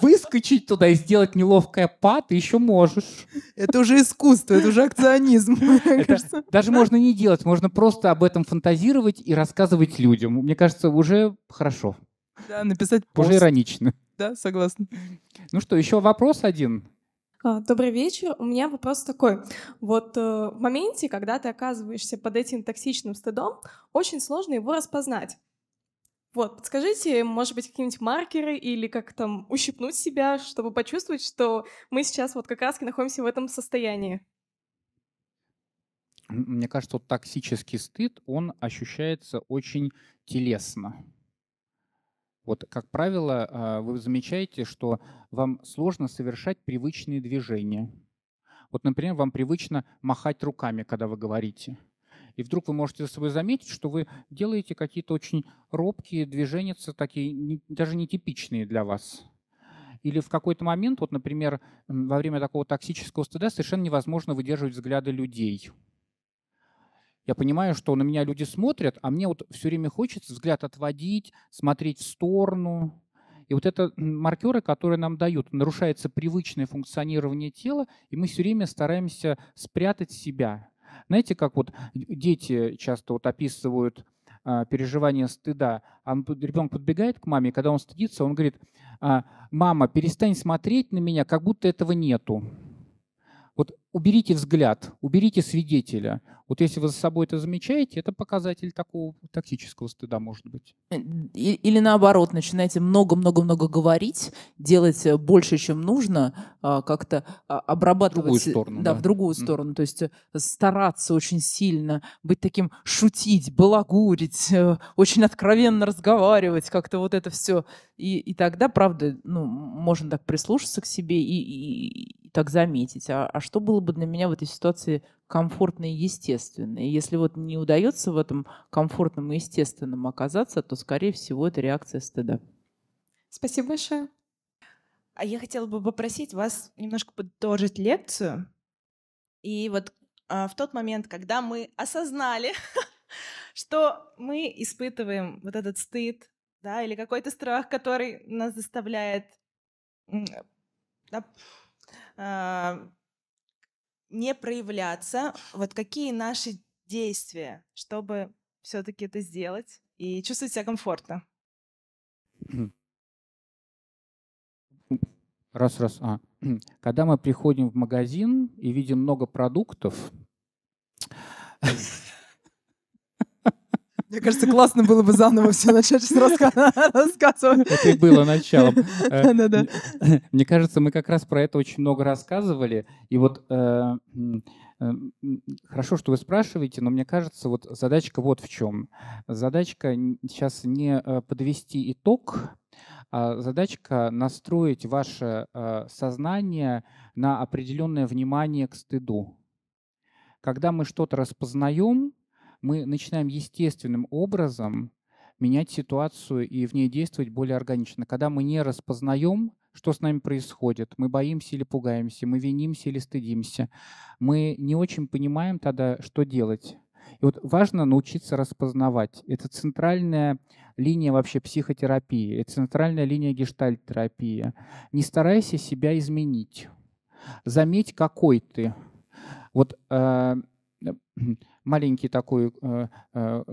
выскочить туда и сделать неловкое пад, ты еще можешь.
Это уже искусство, это уже акционизм.
Это даже можно не делать, можно просто об этом фантазировать и рассказывать людям. Мне кажется, уже хорошо.
Да, написать
пост. Уже иронично.
Да, согласна.
Ну что, еще вопрос один?
А, добрый вечер. У меня вопрос такой. Вот э, в моменте, когда ты оказываешься под этим токсичным стыдом, очень сложно его распознать. Вот, подскажите, может быть, какие-нибудь маркеры или как там ущипнуть себя, чтобы почувствовать, что мы сейчас вот как раз находимся в этом состоянии?
Мне кажется, вот токсический стыд, он ощущается очень телесно. Вот, как правило, а, вы замечаете, что вам сложно совершать привычные движения. Вот, например, вам привычно махать руками, когда вы говорите. И вдруг вы можете за собой заметить, что вы делаете какие-то очень робкие движения, такие даже нетипичные для вас. Или в какой-то момент, вот, например, во время такого токсического стыда совершенно невозможно выдерживать взгляды людей. Я понимаю, что на меня люди смотрят, а мне вот все время хочется взгляд отводить, смотреть в сторону. И вот это маркеры, которые нам дают, нарушается привычное функционирование тела, и мы все время стараемся спрятать себя. Знаете, как вот дети часто вот описывают а, переживание стыда. А ребенок подбегает к маме, и когда он стыдится, он говорит, а, мама, перестань смотреть на меня, как будто этого нету. Вот уберите взгляд, уберите свидетеля. Вот если вы за собой это замечаете, это показатель такого токсического стыда, может быть. Э,
или наоборот, начинаете много-много-много говорить, делать э, больше, чем нужно, а, как-то обрабатывать...
В другую сторону.
Да, да. в другую сторону. То есть э, стараться очень сильно, быть таким, шутить, балагурить, очень откровенно разговаривать, как-то вот это все. И, и тогда, правда, ну, можно так прислушаться к себе и, и так заметить. А, а что было бы для меня в этой ситуации комфортно и естественно. И если вот не удается в этом комфортном и естественном оказаться, то, скорее всего, это реакция стыда.
Спасибо большое.
А я хотела бы попросить вас немножко подытожить лекцию. И вот а, в тот момент, когда мы осознали, что мы испытываем вот этот стыд, да, или какой-то страх, который нас заставляет не проявляться, вот какие наши действия, чтобы все-таки это сделать и чувствовать себя комфортно?
Раз, раз. А. Когда мы приходим в магазин и видим много продуктов,
Мне кажется, классно было бы заново все начать рассказывать.
Это и было началом. Э, мне кажется, мы как раз про это очень много рассказывали. И вот э, э, хорошо, что вы спрашиваете, но мне кажется, вот задачка вот в чем. Задачка сейчас не подвести итог, а задачка настроить ваше сознание на определенное внимание к стыду. Когда мы что-то распознаем, мы начинаем естественным образом менять ситуацию и в ней действовать более органично. Когда мы не распознаем, что с нами происходит, мы боимся или пугаемся, мы винимся или стыдимся, мы не очень понимаем тогда, что делать. И вот важно научиться распознавать. Это центральная линия вообще психотерапии, это центральная линия гештальт-терапии. Не старайся себя изменить. Заметь, какой ты. Вот э, маленький такой э, э,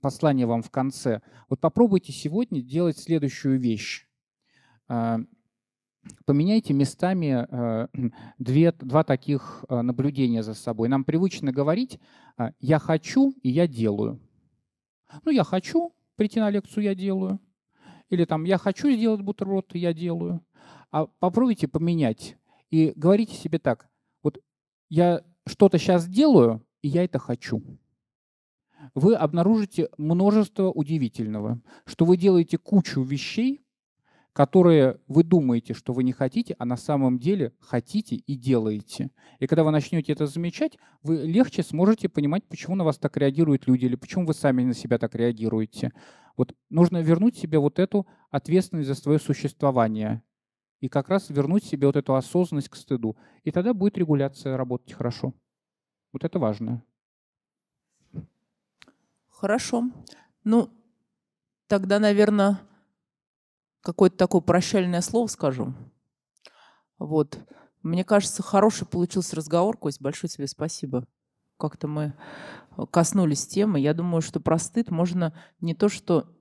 послание вам в конце. Вот попробуйте сегодня делать следующую вещь. Э, поменяйте местами две, два таких наблюдения за собой. Нам привычно говорить «я хочу» и «я делаю». Ну, я хочу прийти на лекцию, я делаю. Или там «я хочу сделать бутерброд, я делаю». А попробуйте поменять и говорите себе так. Вот я что-то сейчас делаю, и я это хочу. Вы обнаружите множество удивительного, что вы делаете кучу вещей, которые вы думаете, что вы не хотите, а на самом деле хотите и делаете. И когда вы начнете это замечать, вы легче сможете понимать, почему на вас так реагируют люди, или почему вы сами на себя так реагируете. Вот нужно вернуть себе вот эту ответственность за свое существование и как раз вернуть себе вот эту осознанность к стыду. И тогда будет регуляция работать хорошо. Вот это важно.
Хорошо. Ну, тогда, наверное, какое-то такое прощальное слово скажу. Вот. Мне кажется, хороший получился разговор, Кость. Большое тебе спасибо. Как-то мы коснулись темы. Я думаю, что про стыд можно не то, что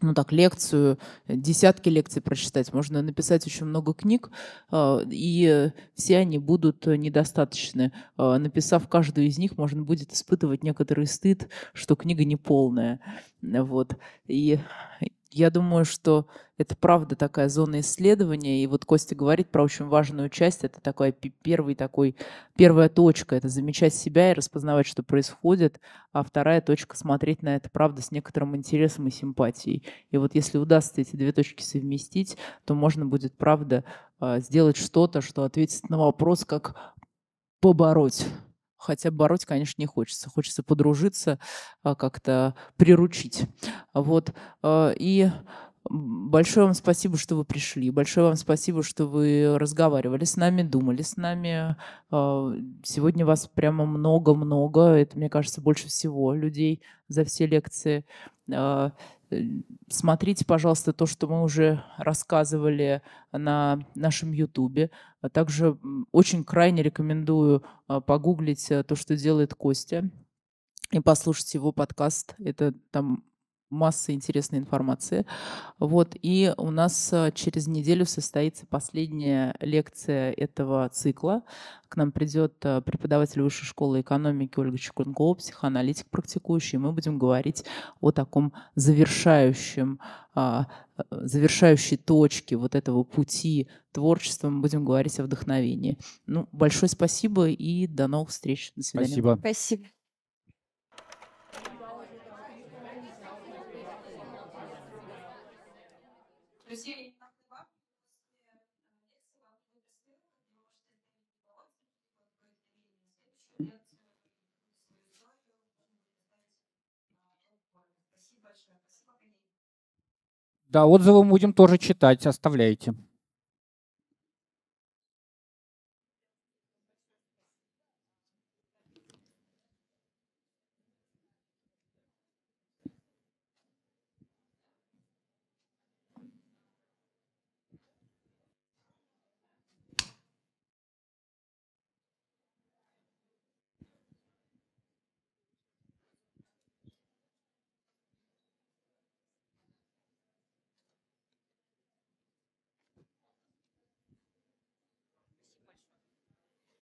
ну так, лекцию, десятки лекций прочитать, можно написать очень много книг, а, и все они будут недостаточны. А, написав каждую из них, можно будет испытывать некоторый стыд, что книга не полная. Вот. И я думаю, что это правда такая зона исследования. И вот Костя говорит про очень важную часть. Это такая первый такой, первая точка. Это замечать себя и распознавать, что происходит. А вторая точка — смотреть на это, правда, с некоторым интересом и симпатией. И вот если удастся эти две точки совместить, то можно будет, правда, а, сделать что-то, что ответит на вопрос, как побороть хотя бороть, конечно, не хочется. Хочется подружиться, а, как-то приручить. Вот. А, и Большое вам спасибо, что вы пришли. Большое вам спасибо, что вы разговаривали с нами, думали с нами. А, сегодня вас прямо много-много. Это, мне кажется, больше всего людей за все лекции. Смотрите, пожалуйста, то, что мы уже рассказывали на нашем Ютубе. А также очень крайне рекомендую а, погуглить э, то, что делает Костя. и послушать его подкаст. Это там масса интересной информации. Вот. И у нас э, через неделю состоится последняя лекция этого цикла. К нам придет э, преподаватель Высшей школы экономики Ольга Чекункова, психоаналитик практикующий. Мы будем говорить о таком завершающем, а, э, завершающей точке вот этого пути творчества. Мы будем говорить о вдохновении. Ну, большое спасибо и до новых встреч. До свидания.
Спасибо.
Спасибо.
Да, отзывы будем тоже читать, оставляйте.